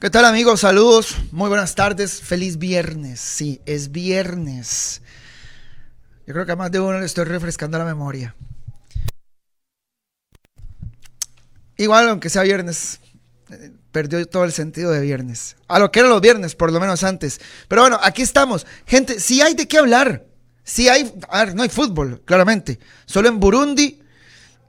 ¿Qué tal amigos? Saludos, muy buenas tardes, feliz viernes. Sí, es viernes. Yo creo que a más de uno le estoy refrescando la memoria. Igual, aunque sea viernes, eh, perdió todo el sentido de viernes. A lo que eran los viernes, por lo menos antes. Pero bueno, aquí estamos. Gente, si hay de qué hablar. Si hay, a ver, no hay fútbol, claramente. Solo en Burundi,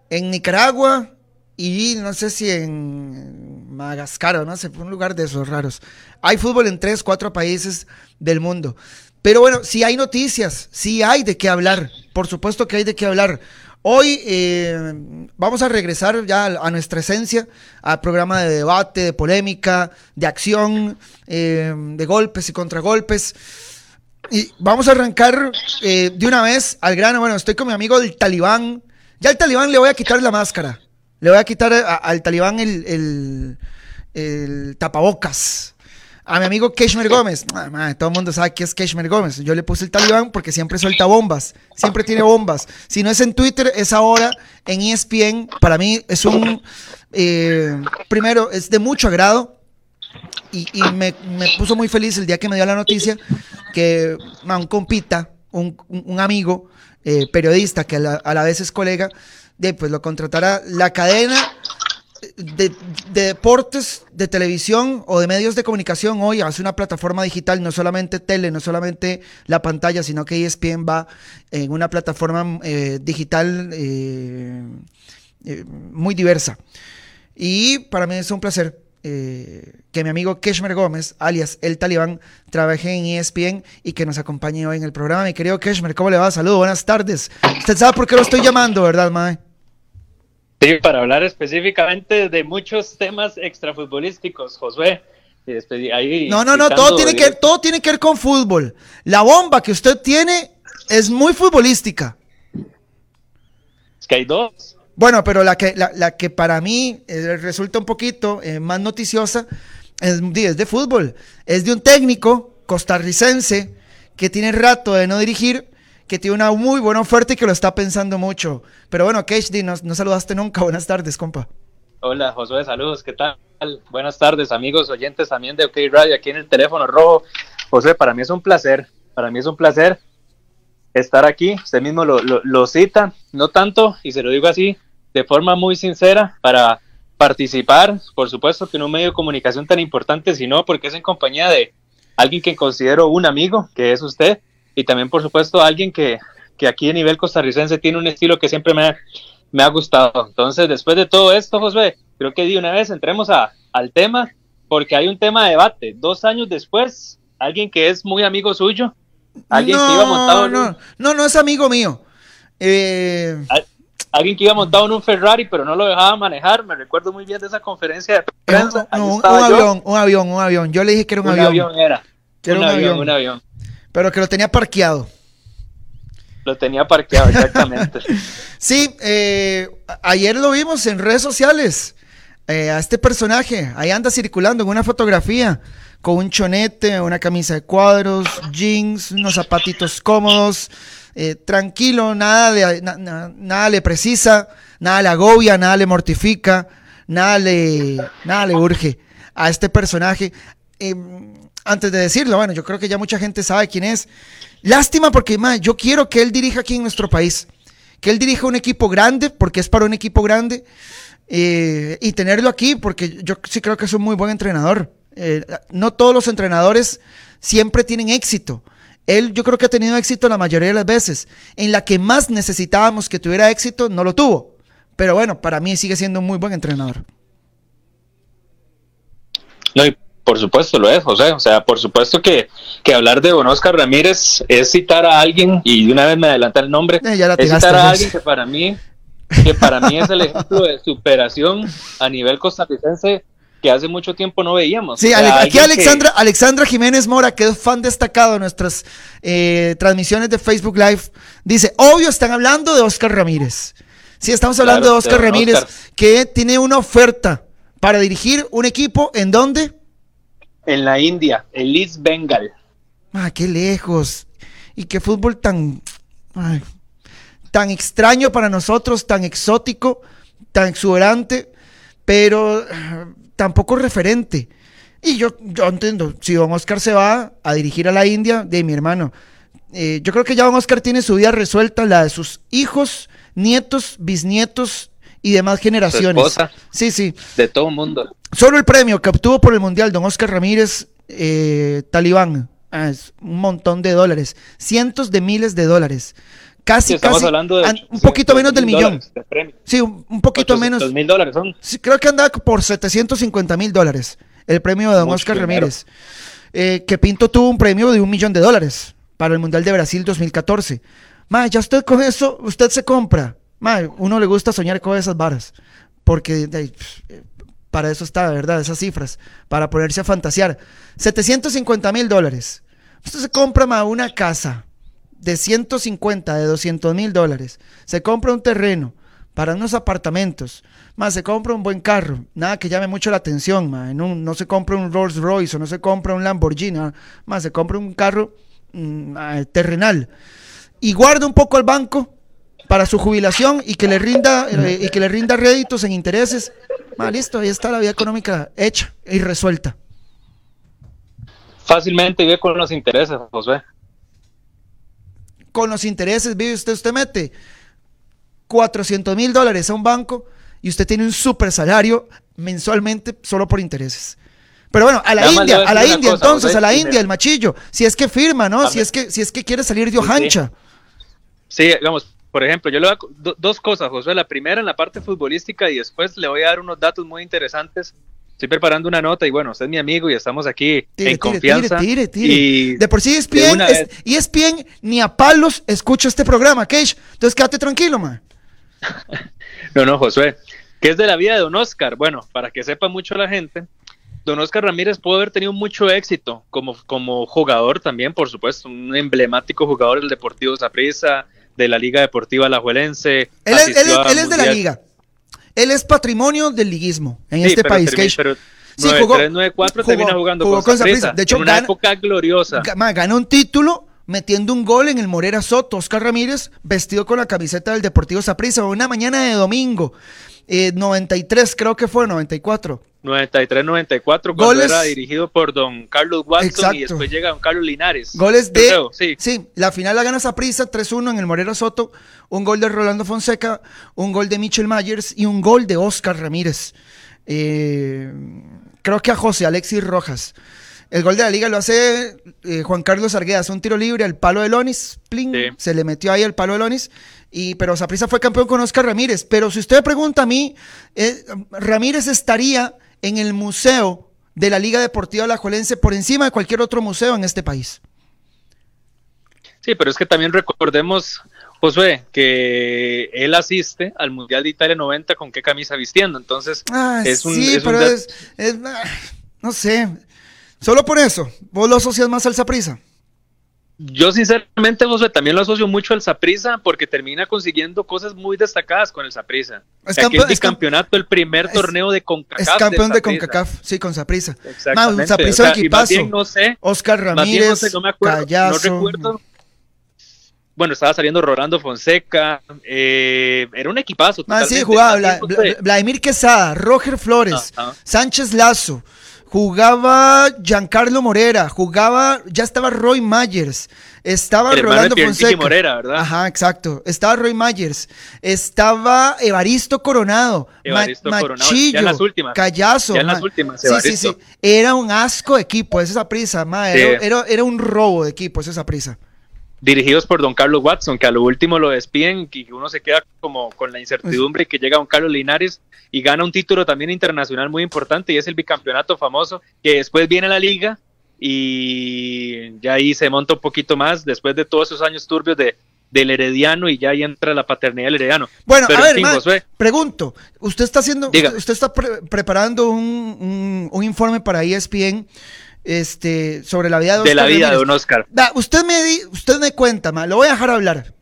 en Nicaragua y no sé si en Madagascar no sé, un lugar de esos raros. Hay fútbol en tres, cuatro países del mundo. Pero bueno, si hay noticias, si hay de qué hablar, por supuesto que hay de qué hablar. Hoy eh, vamos a regresar ya a nuestra esencia, al programa de debate, de polémica, de acción, eh, de golpes y contragolpes. Y vamos a arrancar eh, de una vez al grano. Bueno, estoy con mi amigo del talibán. Ya al talibán le voy a quitar la máscara. Le voy a quitar al talibán el, tapabocas. A mi amigo Keshmer Gómez. Ah, todo el mundo sabe que es Keshmer Gómez. Yo le puse el talibán porque siempre suelta bombas. Siempre tiene bombas. Si no es en Twitter, es ahora en ESPN. Para mí es un... Eh, primero, es de mucho agrado. Y, me, puso muy feliz el día que me dio la noticia que un compita, un, amigo, eh, periodista, que a la vez es colega, de, pues lo contratará la cadena de, deportes, de televisión o de medios de comunicación hoy hace una plataforma digital, no solamente tele, no solamente la pantalla, sino que ESPN va en una plataforma eh, digital eh, eh, muy diversa. Y para mí es un placer que mi amigo Keshmer Gómez, alias El Talibán, trabaje en ESPN y que nos acompañe hoy en el programa. Mi querido Keshmer, ¿cómo le va? Saludos, buenas tardes. Usted sabe por qué lo estoy llamando, ¿verdad, Mae? Sí, para hablar específicamente de muchos temas extrafutbolísticos, Josué. no, no, no, todo tiene, que, todo tiene que ver con fútbol. La bomba que usted tiene es muy futbolística. Es que hay dos. Bueno, pero la que, la, que para mí eh, resulta un poquito eh, más noticiosa es, es de fútbol. Es de un técnico costarricense que tiene rato de no dirigir que tiene una muy buena oferta y que lo está pensando mucho. Pero bueno, KHD, no, no saludaste nunca. Buenas tardes, compa. Hola, Josué, saludos, ¿qué tal? Buenas tardes, amigos oyentes también de OK Radio, aquí en el teléfono rojo. José, para mí es un placer, para mí es un placer estar aquí. Usted mismo lo, lo cita, no tanto, y se lo digo así, de forma muy sincera, para participar, por supuesto que en un medio de comunicación tan importante, sino porque es en compañía de alguien que considero un amigo, que es usted, y también por supuesto alguien que, que aquí a nivel costarricense tiene un estilo que siempre me ha, me ha gustado. Entonces, después de todo esto, José, creo que de una vez entremos a, al tema, porque hay un tema de debate. Dos años después, alguien que es muy amigo suyo, alguien que iba montado en un... no, no es amigo mío. Eh... Alguien que iba montado en un Ferrari, pero no lo dejaba manejar. Me recuerdo muy bien de esa conferencia de prensa. un, avión, un avión, un avión. Yo le dije que era un, avión. Un avión era. un, avión, un avión. Pero que lo tenía parqueado. Lo tenía parqueado, exactamente. sí, eh, ayer lo vimos en redes sociales. Eh, a este personaje, ahí anda circulando en una fotografía con un chonete, una camisa de cuadros, jeans, unos zapatitos cómodos, eh, tranquilo, nada le, nada le precisa, nada le agobia, nada le mortifica, nada le, nada le urge a este personaje. Em, antes de decirlo, bueno, yo creo que ya mucha gente sabe quién es. Lástima porque, yo quiero que él dirija aquí en nuestro país. Que él dirija un equipo grande, porque es para un equipo grande. Eh, y tenerlo aquí, porque yo sí creo que es un muy buen entrenador. Eh, no todos los entrenadores siempre tienen éxito. Él yo creo que ha tenido éxito la mayoría de las veces. En la que más necesitábamos que tuviera éxito, no lo tuvo. Pero bueno, para mí sigue siendo un muy buen entrenador. No, por supuesto lo es, José. O sea, por supuesto que, que hablar de Don Oscar Ramírez es citar a alguien, y de una vez me adelanta el nombre, eh, es citar a alguien que para mí, que para mí es el ejemplo de superación a nivel costarricense que hace mucho tiempo no veíamos. Sí, aquí Alexandra, Alexandra Jiménez Mora, que es fan destacado de nuestras eh, transmisiones de Facebook Live, dice, obvio están hablando de Oscar Ramírez. Sí, estamos hablando de Oscar Ramírez, que tiene una oferta para dirigir un equipo en donde en la India, el East Bengal. Ah, qué lejos. Y qué fútbol tan, tan extraño para nosotros, tan exótico, tan exuberante, pero tampoco referente. Y yo, yo entiendo, si don Oscar se va a dirigir a la India, de mi hermano, eh, yo creo que ya don Oscar tiene su vida resuelta, la de sus hijos, nietos, bisnietos y demás generaciones. esposa. Sí, sí. De todo el mundo. Solo el premio que obtuvo por el Mundial don Oscar Ramírez, eh, Talibán, ah, es un montón de dólares, cientos de miles de dólares. Casi, Sí, estamos casi, hablando de an- un poquito menos del 800.000 millón. de. Sí, un, un poquito menos. mil dólares son. Sí, creo que andaba por 750 mil dólares el premio de don Mucho Oscar dinero. Ramírez. Eh, que Pinto tuvo un premio de un millón de dólares para el Mundial de Brasil 2014. Ma, ya usted con eso, usted se compra. Ma, uno le gusta soñar con esas varas. Porque eh, para eso está, ¿verdad? Esas cifras. Para ponerse a fantasear. 750 mil dólares. Se compra una casa de 150, de 200 mil dólares. Se compra un terreno para unos apartamentos. Más se compra un buen carro. Nada que llame mucho la atención. No, se compra un Rolls Royce o no se compra un Lamborghini. Más se compra un carro mm, ah, terrenal. Y guarda un poco al banco para su jubilación y que le rinda eh, y que le rinda réditos en intereses. Ma, listo, ahí está la vida económica hecha y resuelta. Fácilmente vive con los intereses, Josué. con los intereses, vive usted, usted mete 400 mil dólares a un banco y usted tiene un super salario mensualmente solo por intereses. Pero bueno, a la India, a la India, cosa, entonces, José, a la India, el machillo, si es que firma, ¿no? Si es que, si es que quiere salir de Sí, sí. Ojancha. Sí, digamos, por ejemplo, yo le voy a do- dos cosas, Josué. La primera en la parte futbolística y después le voy a dar unos datos muy interesantes. Estoy preparando una nota y bueno, usted es mi amigo y estamos aquí Tire, en confianza. tire, tire, tire. Y De por sí de ESPN, una es. ESPN ni a palos escucha este programa, Keish. Entonces quédate tranquilo, man. No, no, Josué. ¿Qué es de la vida de Don Oscar? Bueno, para que sepa mucho la gente, Don Oscar Ramírez pudo haber tenido mucho éxito como, como jugador también, por supuesto, un emblemático jugador del Deportivo Saprissa, de la Liga Deportiva Alajuelense. Él es, él es- él de la liga. Él es patrimonio del liguismo en Sí, este pero país, termi- Keish. Pero Sí, jugó- 93-94 jugó- termina jugando jugó con, Saprissa. De hecho, en una gana- época gloriosa. Gana un título metiendo un gol en el Morera Soto. Oscar Ramírez vestido con la camiseta del Deportivo Saprissa. Una mañana de domingo. Eh, 93 creo que fue, 94. 93-94 cuando Goles- era dirigido por don Carlos Watson Exacto. y después llega don Carlos Linares. Goles de... Creo, sí. sí, la final la gana Saprissa 3-1 en el Morera Soto. Un gol de Rolando Fonseca, un gol de Michel Myers y un gol de Oscar Ramírez. Eh, creo que a José Alexis Rojas. El gol de la liga lo hace eh, Juan Carlos Arguedas, un tiro libre al palo de Lonis, Sí. se le metió ahí el palo de Lonis, y, pero Saprissa fue campeón con Oscar Ramírez. Pero si usted pregunta a mí, eh, Ramírez estaría en el museo de la Liga Deportiva Alajuelense por encima de cualquier otro museo en este país. Sí, pero es que también recordemos, Josué, que él asiste al Mundial de Italia 90 con qué camisa vistiendo. Entonces, Ah, es un, sí, es pero es, es- no sé. Solo por eso, vos lo asocias más al Saprissa. yo sinceramente, Josué, también lo asocio mucho al Saprissa porque termina consiguiendo cosas muy destacadas con el Saprissa. Es campeón- el es primer es- torneo de CONCACAF. Es campeón de. CONCACAF, sí, con Saprissa. Exactamente. O sea, más equipazo. bien no sé, Oscar Ramírez, no sé, no me acuerdo, Callazo. no recuerdo. Bueno, estaba saliendo Rolando Fonseca, eh, era un equipazo. Ah, sí, jugaba Vladimir Quesada, Roger Flores. Sánchez Lazo, jugaba Giancarlo Morera, jugaba, ya estaba Roy Myers, estaba el Rolando de Fonseca. Morera, ¿verdad? Ajá, exacto. Estaba Roy Myers, estaba Evaristo Coronado, Ma- Evaristo Coronado, Machillo, ya en las últimas, Callazo. ya en las ma- últimas, Sí, sí, sí. Era un asco de equipo, es esa prisa, ma, Sí. era, era- un robo de equipo, es esa prisa. Dirigidos por don Carlos Watson, que a lo último lo despiden y uno se queda como con la incertidumbre que llega don Carlos Linares y gana un título también internacional muy importante y es el bicampeonato famoso, que después viene la liga y ya ahí se monta un poquito más después de todos esos años turbios de, del herediano y ya ahí entra la paternidad del herediano. Bueno, Pero a ver, fin, ma, Josué. pregunto, usted está haciendo, Diga. usted, está pre- preparando un, un- un informe para ESPN este, sobre la vida de de la Oscar vida de don Oscar. Da, usted me di- usted me cuenta, ma, lo voy a dejar hablar.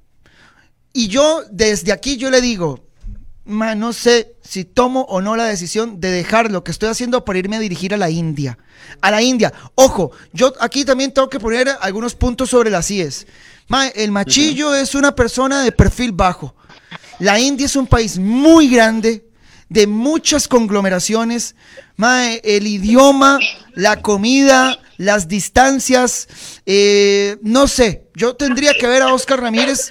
Y yo desde aquí yo le digo, ma, no sé si tomo o no la decisión de dejar lo que estoy haciendo para irme a dirigir a la India. A la India. Ojo, yo aquí también tengo que poner algunos puntos sobre las IES. Ma, el machillo es una persona de perfil bajo. La India es un país muy grande, de muchas conglomeraciones. El idioma, la comida, las distancias, eh, no sé, yo tendría que ver a Oscar Ramírez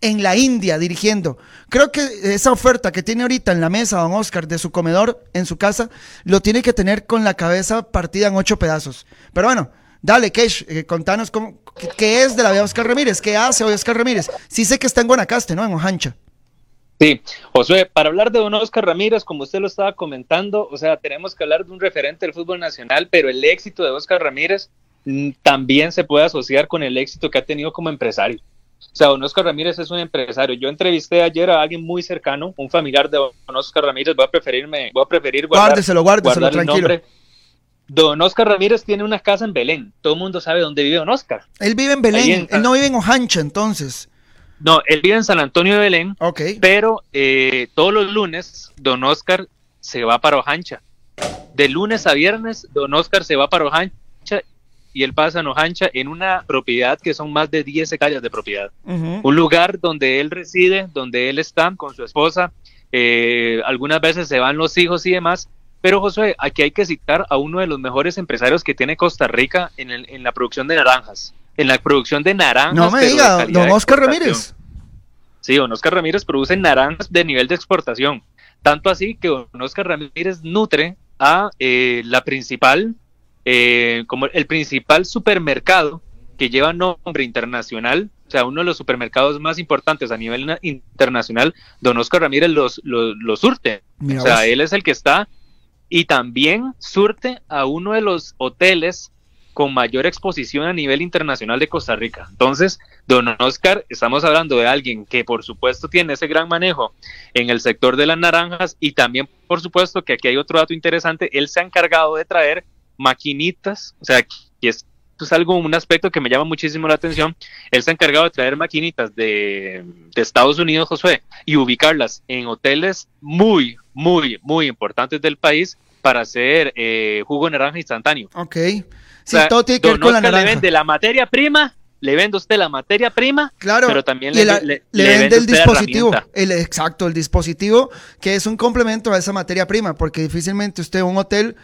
en la India dirigiendo. Creo que esa oferta que tiene ahorita en la mesa don Oscar de su comedor en su casa, lo tiene que tener con la cabeza partida en ocho pedazos. Pero bueno, dale, Kesh, eh, contanos cómo, qué, es de la vida de Oscar Ramírez, qué hace hoy Oscar Ramírez. Sí sé que está en Guanacaste, ¿no? En Ojancha. Sí, Josué, para hablar de don Oscar Ramírez, como usted lo estaba comentando, o sea, tenemos que hablar de un referente del fútbol nacional, pero el éxito de Oscar Ramírez mm, también se puede asociar con el éxito que ha tenido como empresario. O sea, don Oscar Ramírez es un empresario. Yo entrevisté ayer a alguien muy cercano, un familiar de don Oscar Ramírez. Voy a preferirme, voy a preferir guardar, guárdeselo, guárdeselo, tranquilo. Don Oscar Ramírez tiene una casa en Belén. Todo el mundo sabe dónde vive Don Oscar. Él vive en Belén. él no vive en Ojancha, entonces. No, él vive en San Antonio de Belén, pero eh, todos los lunes Don Oscar se va para Ojancha. De lunes a viernes Don Oscar se va para Ojancha y él pasa en Ojancha en una propiedad que son más de 10 hectáreas de propiedad. Un lugar donde él reside, donde él está con su esposa. Eh, algunas veces se van los hijos y demás. Pero José, aquí hay que citar a uno de los mejores empresarios que tiene Costa Rica en, en la producción de naranjas en la producción de naranjas. No me diga, don Oscar Ramírez. Sí, don Oscar Ramírez produce naranjas de nivel de exportación. Tanto así que don Oscar Ramírez nutre a eh, la principal, eh, como el principal supermercado que lleva nombre internacional, o sea, uno de los supermercados más importantes a nivel internacional, don Oscar Ramírez los, los, surte. o sea, él es el que está y también surte a uno de los hoteles con mayor exposición a nivel internacional de Costa Rica. Entonces, don Oscar, estamos hablando de alguien que por supuesto tiene ese gran manejo en el sector de las naranjas y también por supuesto que aquí hay otro dato interesante, él se ha encargado de traer maquinitas, o sea, que es, es algo, un aspecto que me llama muchísimo la atención, él se ha encargado de traer maquinitas de, de Estados Unidos, Josué, y ubicarlas en hoteles muy, muy, muy importantes del país para hacer eh, jugo naranja instantáneo. Ok. Si todo tiene que ver con la naranja. le vende la materia prima, le vende usted la materia prima, claro, pero también le, le, vende el dispositivo. El, exacto, el dispositivo que es un complemento a esa materia prima, porque difícilmente usted un hotel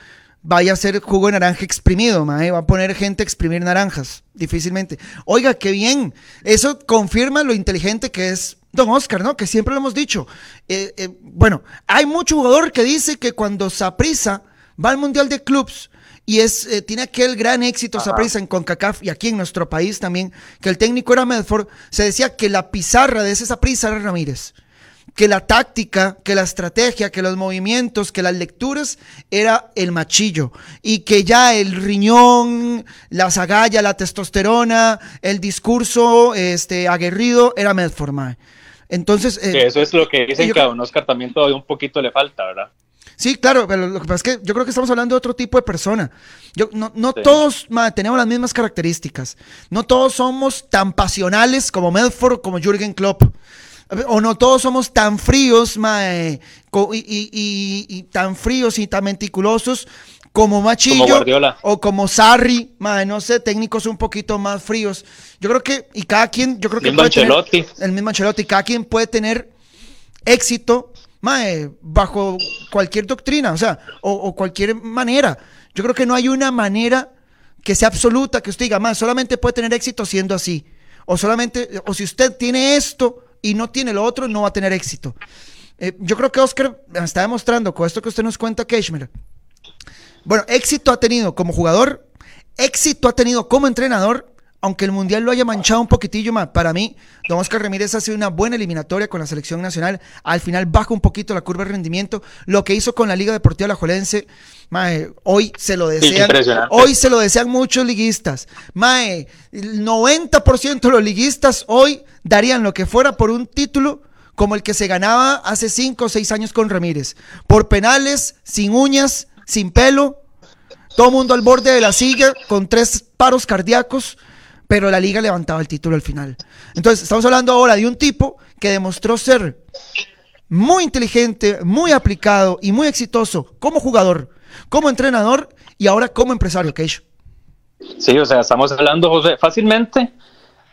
vaya a hacer jugo de naranja exprimido, va a poner gente a exprimir naranjas, difícilmente. Oiga, qué bien, eso confirma lo inteligente que es Don Oscar, ¿no? Que siempre lo hemos dicho. Eh, eh, bueno, hay mucho jugador que dice que cuando Saprisa va al Mundial de Clubs y es, eh, tiene aquel gran éxito Saprisa en CONCACAF y aquí en nuestro país también, que el técnico era Medford, se decía que la pizarra de ese Saprisa era Ramírez que la táctica, que la estrategia, que los movimientos, que las lecturas era el machillo y que ya el riñón, la zagalla, la testosterona, el discurso este, aguerrido era Medford. Entonces. Eh, eso es lo que dicen que a Don Oscar también todavía un poquito le falta, ¿verdad? Sí, claro, pero lo que pasa es que yo creo que estamos hablando de otro tipo de persona. Yo, no no todos tenemos las mismas características. No todos somos tan pasionales como Medford, como Jürgen Klopp. O no todos somos tan fríos y, y, tan fríos y tan meticulosos como Machillo o como Sarri, no sé, técnicos un poquito más fríos. Yo creo que, y cada quien, yo creo que... El mismo Ancelotti. el mismo Ancelotti, cada quien puede tener éxito bajo cualquier doctrina, o sea, o, cualquier manera. Yo creo que no hay una manera que sea absoluta, que usted diga, más solamente puede tener éxito siendo así. O solamente, o si usted tiene esto y no tiene lo otro, no va a tener éxito. Eh, yo creo que Oscar está demostrando con esto que usted nos cuenta, Keshmer, bueno, éxito ha tenido como jugador, éxito ha tenido como entrenador, aunque el Mundial lo haya manchado un poquitillo más. Para mí, Don Oscar Ramírez ha sido una buena eliminatoria con la selección nacional. Al final baja un poquito la curva de rendimiento. Lo que hizo con la Liga Deportiva La Jolense, hoy se lo desean. Hoy se lo desean muchos liguistas. Mae, el 90% de los liguistas hoy darían lo que fuera por un título como el que se ganaba hace 5 o 6 años con Ramírez. Por penales, sin uñas, sin pelo, todo mundo al borde de la silla con tres paros cardíacos, pero la liga levantaba el título al final. Entonces, estamos hablando ahora de un tipo que demostró ser muy inteligente, muy aplicado y muy exitoso como jugador, como entrenador y ahora como empresario, Keisho. Sí, o sea, estamos hablando, José, fácilmente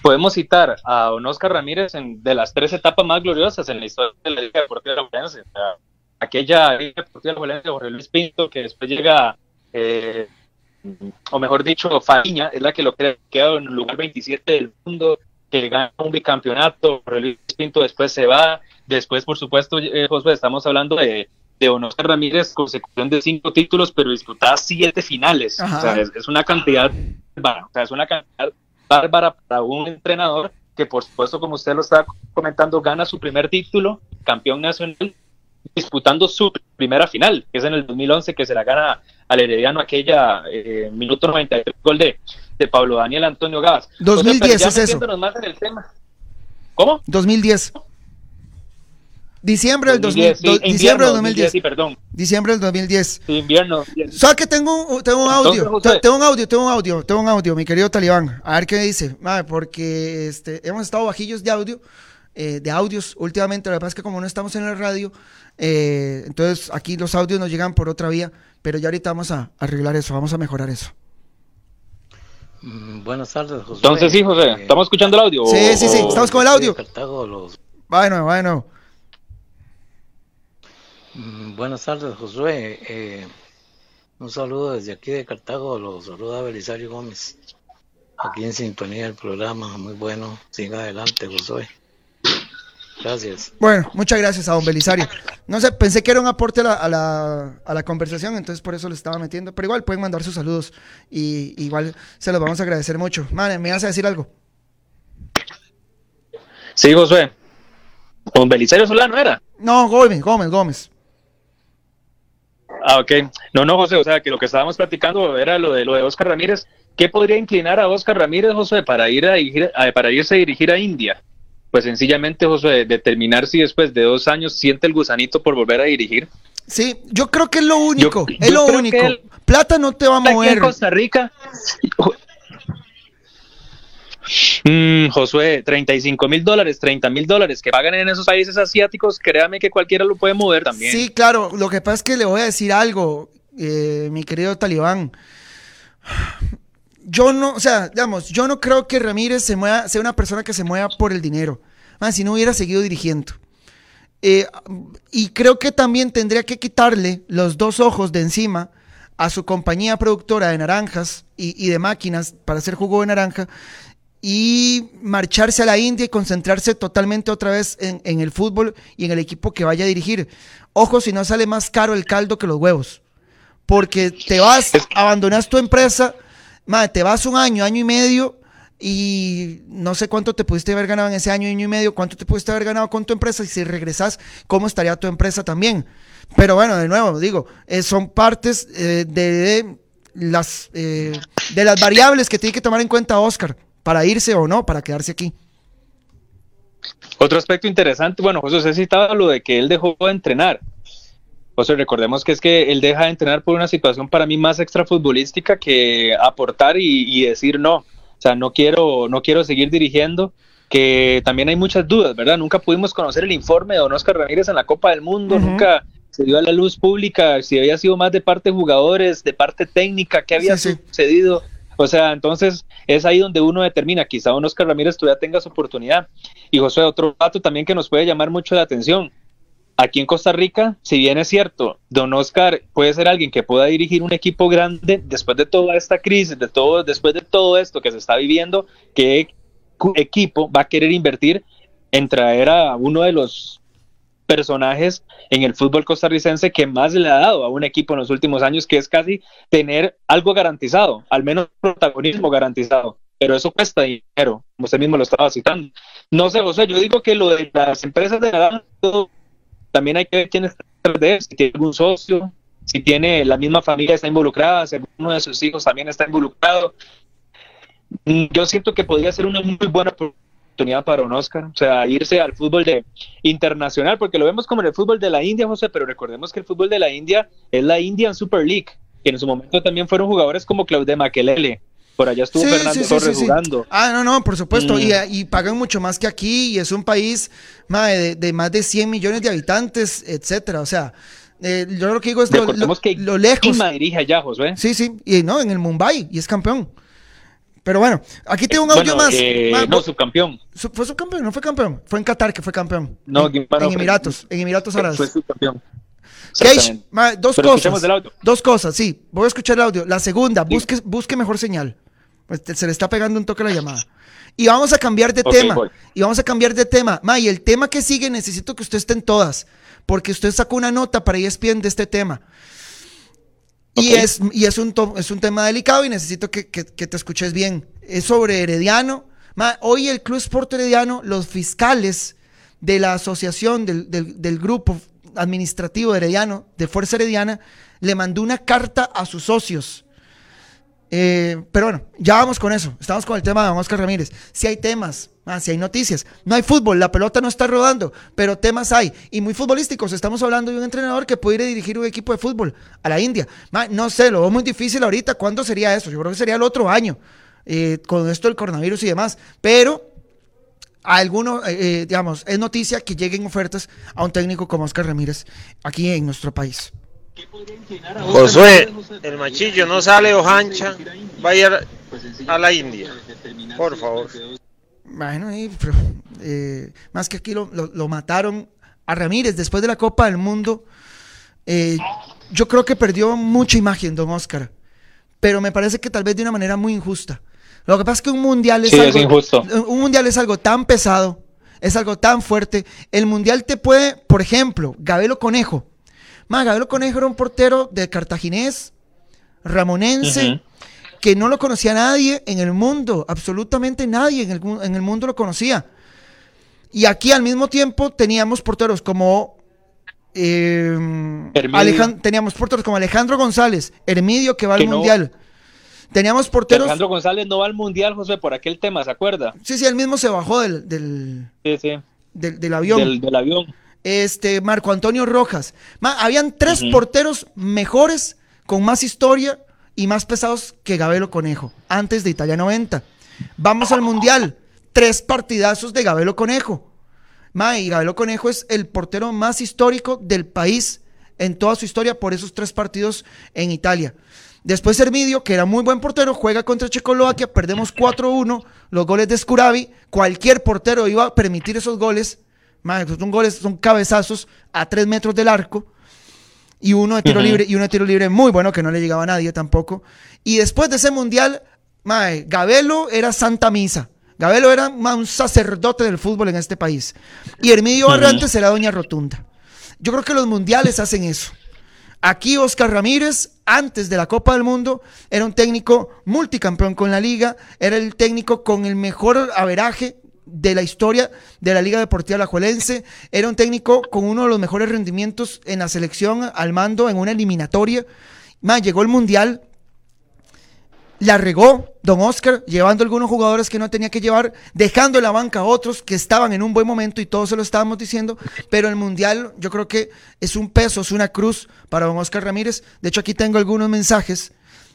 podemos citar a don Oscar Ramírez en, de las tres etapas más gloriosas en la historia de la Liga Deportiva de la aquella deportiva de Jorge Luis Pinto, que después llega, eh, o mejor dicho, Fariña, es la que lo queda en el lugar 27 del mundo, que gana un bicampeonato, Luis Pinto después se va, después, por supuesto, eh, estamos hablando de, de Oscar Ramírez, consecución de cinco títulos, pero disputada siete finales. O sea, es, una cantidad, o sea, es una cantidad bárbara para un entrenador que, por supuesto, como usted lo está comentando, gana su primer título, campeón nacional, disputando su primera final, que es en el 2011, que se la gana al Herediano aquella eh, minuto 93 gol de, de Pablo Daniel Antonio Gas. 2010 es eso. Más en el tema. ¿Cómo? 2010. Diciembre del 2010. diciembre del 2010. Sí, perdón. Diciembre del 2010. Sí, invierno. ¿Sabes que tengo un, tengo un audio? tengo un audio, tengo un audio, tengo un audio, mi querido Talibán. A ver qué dice. porque este, hemos estado bajillos de audio, eh, de audios últimamente. Lo que pasa es que como no estamos en la radio, eh, entonces aquí los audios nos llegan por otra vía. Pero ya ahorita vamos a arreglar eso, vamos a mejorar eso. Mm, buenas tardes, José. Entonces sí, José, eh, ¿estamos escuchando el audio? Sí, sí, sí, estamos con el audio. Bueno, bueno. Mm, buenas tardes, Josué. Eh, un saludo desde aquí de Cartago, los saluda Belisario Gómez. Aquí en sintonía del programa, muy bueno. Siga adelante, Josué. Gracias. Bueno, muchas gracias a don Belisario. No sé, pensé que era un aporte a la, a la, conversación, entonces por eso le estaba metiendo. Pero igual pueden mandar sus saludos y igual se los vamos a agradecer mucho. Mane, ¿me vas a decir algo? Sí, Josué. ¿Don Belisario Solano era? No, Gómez, Gómez, Gómez. Ah, ok. No, no, José, o sea, que lo que estábamos platicando era lo de lo de Oscar Ramírez. ¿Qué podría inclinar a Oscar Ramírez, José, para ir a, dirigir, para irse a dirigir a India? Pues sencillamente, José, determinar si después de dos años siente el gusanito por volver a dirigir. Sí, yo creo que es lo único, es lo único. Plata no te va a mover. en Costa Rica, Mm, Josué, 35 mil dólares, 30 mil dólares que pagan en esos países asiáticos, créame que cualquiera lo puede mover también. Sí, claro, lo que pasa es que le voy a decir algo, eh, mi querido talibán. Yo no, o sea, digamos, yo no creo que Ramírez se mueva, sea una persona que se mueva por el dinero. Ah, si no hubiera seguido dirigiendo. Eh, y creo que también tendría que quitarle los dos ojos de encima a su compañía productora de naranjas y, y de máquinas para hacer jugo de naranja y marcharse a la India y concentrarse totalmente otra vez en, el fútbol y en el equipo que vaya a dirigir. Ojo si no sale más caro el caldo que los huevos. Porque te vas, abandonas tu empresa, madre, te vas un año, año y medio y no sé cuánto te pudiste haber ganado en ese año, año y medio, cuánto te pudiste haber ganado con tu empresa y si regresas, cómo estaría tu empresa también. Pero bueno, de nuevo, digo, eh, son partes eh, de, las, eh, de las variables que tiene que tomar en cuenta Oscar para irse o no, para quedarse aquí. Otro aspecto interesante, bueno, José usted citaba lo de que él dejó de entrenar. José, recordemos que es que él deja de entrenar por una situación para mí más extrafutbolística que aportar y, decir no. O sea, no quiero, no quiero seguir dirigiendo, que también hay muchas dudas, ¿verdad? Nunca pudimos conocer el informe de Don Oscar Ramírez en la Copa del Mundo, nunca se dio a la luz pública si había sido más de parte de jugadores, de parte técnica, qué había sucedido. O sea, entonces es ahí donde uno determina, quizá un Oscar Ramírez todavía tenga su oportunidad. Y José, otro dato también que nos puede llamar mucho la atención. Aquí en Costa Rica, si bien es cierto, don Oscar puede ser alguien que pueda dirigir un equipo grande después de toda esta crisis, de todo, después de todo esto que se está viviendo, ¿qué equipo va a querer invertir en traer a uno de los personajes en el fútbol costarricense que más le ha dado a un equipo en los últimos años, que es casi tener algo garantizado, al menos protagonismo garantizado. Pero eso cuesta dinero, como usted mismo lo estaba citando. No sé, José, yo digo que lo de las empresas de naranja también hay que ver quién está de si tiene algún socio, si tiene la misma familia está involucrada, si alguno de sus hijos también está involucrado. Yo siento que podría ser una muy buena oportunidad para un Oscar, o sea, irse al fútbol de internacional, porque lo vemos como en el fútbol de la India, José, pero recordemos que el fútbol de la India es la Indian Super League, que en su momento también fueron jugadores como Claude Makelele. Por allá estuvo Fernando Torres jugando. Ah, no, no, por supuesto. Y, mm. y, pagan mucho más que aquí. Y es un país de, más de 100 millones de habitantes, etcétera. O sea, eh, yo lo que digo es lo, lo, que lo lejos. dirige allá. Sí, sí. Y no, en el Mumbai. Y es campeón. Pero bueno, aquí tengo un audio más. Eh, no, subcampeón. fue subcampeón, no fue campeón. Fue en Qatar que fue campeón. No, en, Emiratos, en Emiratos Árabes. Fue subcampeón. Cage, dos cosas. Dos cosas, sí. Voy a escuchar el audio. La segunda, busque, busque mejor señal. Pues, se le está pegando un toque a la llamada. Y vamos a cambiar de tema. Y vamos a cambiar de tema. Ma, y el tema que sigue necesito que usted esté en todas. Porque usted sacó una nota para ESPN de este tema. Y, es, y es, un, es un tema delicado y necesito que, te escuches bien. Es sobre Herediano. hoy el Club Sport Herediano, los fiscales de la asociación, del, del, grupo administrativo Herediano, de Fuerza Herediana, le mandó una carta a sus socios. Eh, pero bueno, ya vamos con eso. Estamos con el tema de Oscar Ramírez. Si hay temas, Ah, si hay noticias. No hay fútbol, la pelota no está rodando, pero temas hay. Y muy futbolísticos. Estamos hablando de un entrenador que puede ir a dirigir un equipo de fútbol a la India. no sé, lo veo muy difícil ahorita. ¿Cuándo sería eso? Yo creo que sería el otro año, eh, con esto del coronavirus y demás. Pero a eh, digamos, es noticia que lleguen ofertas a un técnico como Oscar Ramírez aquí en nuestro país. Josué, el machillo no sale ojancha, vaya a la India, por favor. Bueno, eh, más que aquí lo, mataron a Ramírez después de la Copa del Mundo. Eh, yo creo que perdió mucha imagen, don Oscar. Pero me parece que tal vez de una manera muy injusta. Lo que pasa es que un mundial es, algo, un mundial es algo tan pesado, es algo tan fuerte. El mundial te puede, por ejemplo, Gabelo Conejo. Más, Gabelo Conejo era un portero de cartaginés, ramonense, que no lo conocía nadie en el mundo, absolutamente nadie en el, en el mundo lo conocía. Y aquí al mismo tiempo teníamos porteros como eh, teníamos porteros como Alejandro González, Hermidio que va al Mundial. Teníamos porteros. Alejandro González no va al Mundial, José, por aquel tema, ¿se acuerda? Sí, sí, él mismo se bajó del, del, del, avión. Del, avión. Este, Marco Antonio Rojas. habían tres porteros mejores, con más historia, y más pesados que Gabelo Conejo, antes de Italia 90. Vamos al Mundial, tres partidazos de Gabelo Conejo. Ma, y Gabelo Conejo es el portero más histórico del país en toda su historia por esos tres partidos en Italia. Después Hermidio, que era muy buen portero, juega contra Checoslovaquia, perdemos 4-1, los goles de Scuravi, cualquier portero iba a permitir esos goles, ma, son goles, son cabezazos a tres metros del arco y uno de tiro libre y uno de tiro libre muy bueno que no le llegaba a nadie tampoco. Y después de ese mundial, mae, Gabelo era santa misa. Gabelo era un sacerdote del fútbol en este país. Y Hermidio Barrantes era doña rotunda. Yo creo que los mundiales hacen eso. Aquí Oscar Ramírez, antes de la Copa del Mundo, era un técnico multicampeón con la liga, era el técnico con el mejor averaje de la historia de la Liga Deportiva Alajuelense. Era un técnico con uno de los mejores rendimientos en la selección al mando en una eliminatoria. Más, llegó el Mundial, la regó Don Oscar, llevando algunos jugadores que no tenía que llevar, dejando en la banca a otros que estaban en un buen momento y todos se lo estábamos diciendo, pero el Mundial yo creo que es un peso, es una cruz para Don Oscar Ramírez. De hecho, aquí tengo algunos mensajes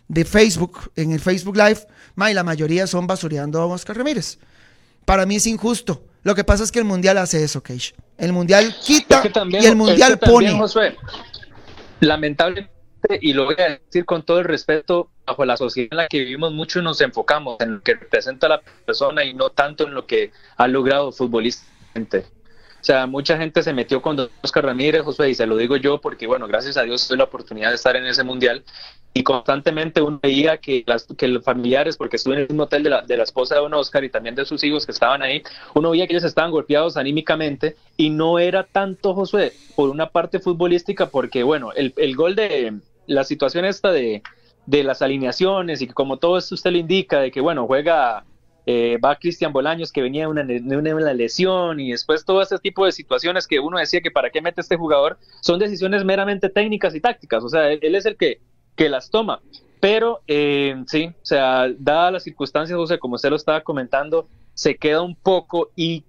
de Facebook, en el Facebook Live, y la mayoría son basureando a Don Oscar Ramírez. Para mí es injusto. Lo que pasa es que el mundial hace eso, Keish. El mundial quita y el mundial pone. lamentablemente, y lo voy a decir con todo el respeto, bajo la sociedad en la que vivimos, mucho nos enfocamos en lo que representa a la persona y no tanto en lo que ha logrado futbolísticamente. O sea, mucha gente se metió con Oscar Ramírez, José, y se lo digo yo porque, bueno, gracias a Dios tuve la oportunidad de estar en ese mundial y constantemente uno veía que, las, los familiares, porque estuve en el mismo hotel de la, de la esposa de don Oscar y también de sus hijos que estaban ahí, uno veía que ellos estaban golpeados anímicamente y no era tanto, Josué, por una parte futbolística, porque, bueno, el, el gol de la situación esta de, de las alineaciones y que como todo esto usted le indica, de que, bueno, juega eh, va Cristian Bolaños que venía de una, una, lesión y después todo ese tipo de situaciones que uno decía que para qué mete este jugador son decisiones meramente técnicas y tácticas, o sea, él, es el que, que las toma. Pero eh, sí, o sea, dadas las circunstancias, José, como usted lo estaba comentando, se queda un poco y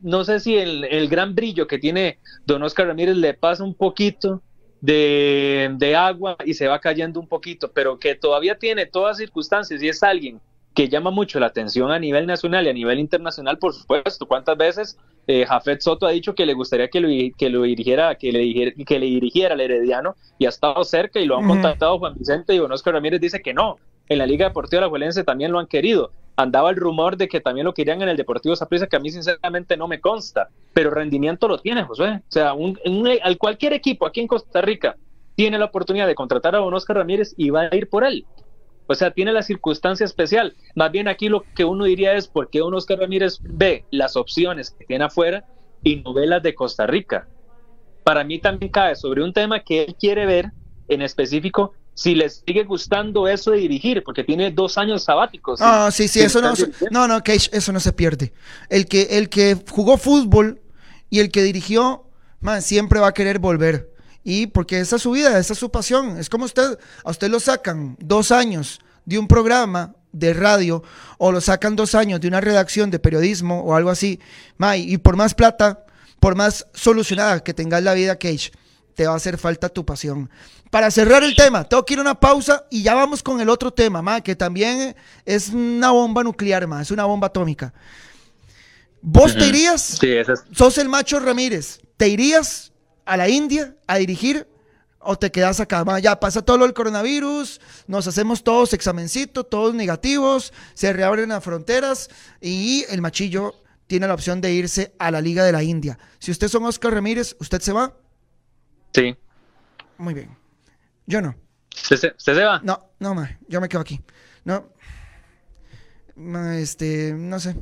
no sé si el, el gran brillo que tiene don Oscar Ramírez le pasa un poquito de, de, agua y se va cayendo un poquito, pero que todavía tiene todas circunstancias y es alguien que llama mucho la atención a nivel nacional y a nivel internacional, por supuesto. ¿Cuántas veces eh, Jafet Soto ha dicho que le gustaría que lo, que lo dirigiera, que le dirigiera, que le dirigiera al Herediano y ha estado cerca y lo han contactado Juan Vicente y Oscar Ramírez dice que no. En la Liga Deportiva La Juelense también lo han querido. andaba el rumor de que también lo querían en el Deportivo Saprissa, que a mí sinceramente no me consta, pero rendimiento lo tiene, José. O sea, un, al cualquier equipo aquí en Costa Rica tiene la oportunidad de contratar a don Oscar Ramírez y va a ir por él. O sea, tiene la circunstancia especial. Más bien aquí lo que uno diría es por qué Oscar Ramírez ve las opciones que tiene afuera y novelas de Costa Rica. Para mí también cae sobre un tema que él quiere ver en específico si les sigue gustando eso de dirigir, porque tiene dos años sabáticos. Ah, sí, sí, eso no, no, no, eso no se pierde. El que, el que jugó fútbol y el que dirigió, man, siempre va a querer volver. Y porque esa es su vida, esa es su pasión. Es como usted, a usted lo sacan dos años de un programa de radio o lo sacan dos años de una redacción de periodismo o algo así, y por más plata, por más solucionada que tengas la vida, Cage, te va a hacer falta tu pasión. Para cerrar el tema, tengo que ir a una pausa y ya vamos con el otro tema, ma, que también es una bomba nuclear, ma, es una bomba atómica. ¿Vos te irías? Sí, Sos el macho Ramírez. ¿Te irías a la India a dirigir o te quedas acá? ya pasa todo lo del coronavirus, nos hacemos todos examencitos, todos negativos, se reabren las fronteras y el machillo tiene la opción de irse a la Liga de la India. Si usted son Oscar Ramírez, ¿usted se va? Sí. Muy bien. Yo no. ¿Usted se, va? No, no, ma, yo me quedo aquí. No. este, no sé.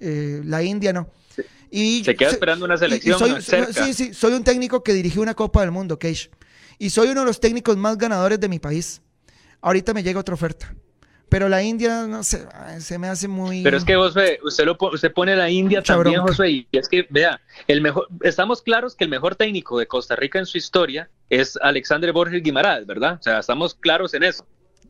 Eh, la India no. Y se queda esperando una selección. Sí, sí, soy un técnico que dirigió una Copa del Mundo, Cage. Y soy uno de los técnicos más ganadores de mi país. Ahorita me llega otra oferta. Pero la India, no sé, se me hace muy. Pero es que José, usted, lo, usted pone la India también, José, y es que, vea, el mejor, estamos claros que el mejor técnico de Costa Rica en su historia es Alexandre Borges Guimaraes, ¿verdad? O sea, estamos claros en eso.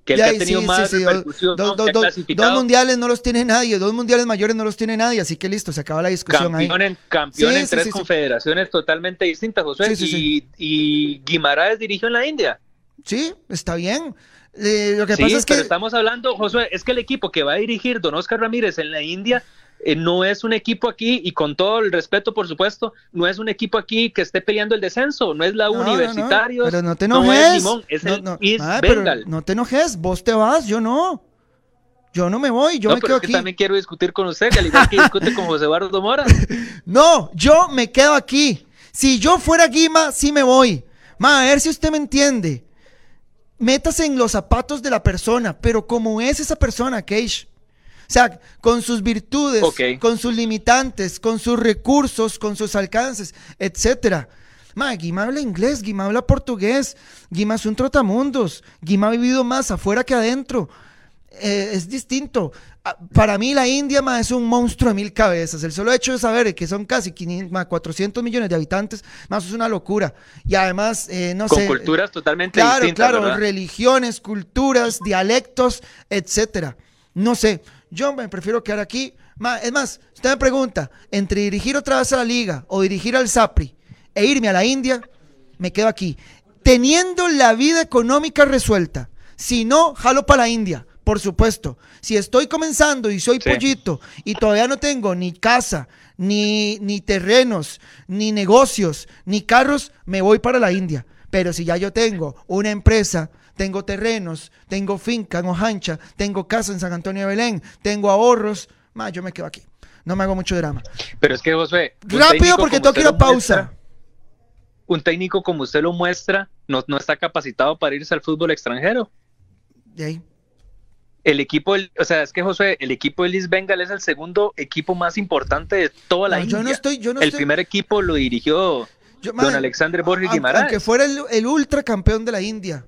Que él ha tenido más repercusión, dos, mundiales no los tiene nadie, dos mundiales mayores no los tiene nadie, así que listo, se acaba la discusión campeón ahí. En, campeón en tres confederaciones totalmente distintas, José, y, y Guimaraes dirigió en la India. Sí, está bien. Eh, lo que pasa es que. Pero estamos hablando, Josué, es que el equipo que va a dirigir Don Oscar Ramírez en la India eh, no es un equipo aquí, y con todo el respeto, por supuesto, no es un equipo aquí que esté peleando el descenso, no es la Universitario. pero no te enojes. No es, el ah, no te enojes, vos te vas, yo no. Yo no me voy, yo me quedo aquí. también quiero discutir con usted, al igual que discute con José Eduardo Mora. no, yo me quedo aquí. Si yo fuera Guima, sí me voy. Ma, a ver si usted me entiende métase en los zapatos de la persona, pero como es esa persona, Cage. O sea, con sus virtudes, con sus limitantes, con sus recursos, con sus alcances, etcétera. Ma, Guima habla inglés, Guima habla portugués, Guima es un trotamundos, Guima ha vivido más afuera que adentro. Eh, es distinto. Ah, para mí la India más es un monstruo de mil cabezas. El solo hecho de saber que son casi 500, 400 millones de habitantes, más es una locura. Y además, eh, no Con sé. culturas totalmente claro, distintas. Claro, religiones, culturas, dialectos, etcétera. No sé. Yo me prefiero quedar aquí. Es más, usted me pregunta, entre dirigir otra vez a la liga o dirigir al SAPRI e irme a la India, me quedo aquí. Teniendo la vida económica resuelta. Si no, jalo para la India por supuesto. Si estoy comenzando y soy pollito y todavía no tengo ni casa, ni, ni terrenos, ni negocios, ni carros, me voy para la India. Pero si ya yo tengo una empresa, tengo terrenos, tengo finca en Ojancha, tengo casa en San Antonio de Belén, tengo ahorros, más yo me quedo aquí. No me hago mucho drama. Pero es que José. Rápido porque tengo que ir a pausa. un técnico como usted lo muestra no, no está capacitado para irse al fútbol extranjero. De ahí el equipo, o sea, es que José, el equipo de Liz Bengal es el segundo equipo más importante de toda la India. Yo no estoy, yo no el primer equipo lo dirigió don Alexander Borges Guimaraes. Aunque fuera el, el ultracampeón de la India.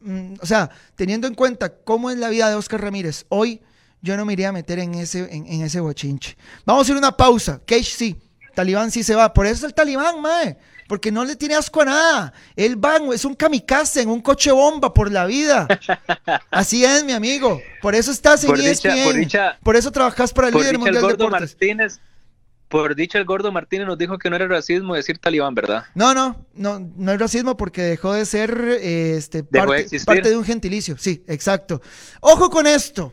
Mm, o sea, teniendo en cuenta cómo es la vida de Oscar Ramírez, hoy yo no me iría a meter en ese, en, ese bochinche. Vamos a hacer una pausa. Cage sí, Talibán sí se va. Por eso es el Talibán, mae porque no le tiene asco a nada. Él va, es un kamikaze en un coche bomba por la vida. Así es, mi amigo. Por eso estás en por ESPN. por, eso trabajas para el líder mundial de deportes. Martínez, por dicho el gordo Martínez nos dijo que no era racismo decir talibán, ¿verdad? No, no, no, no es racismo porque dejó de ser este, parte, parte de un gentilicio. Sí, exacto. Ojo con esto.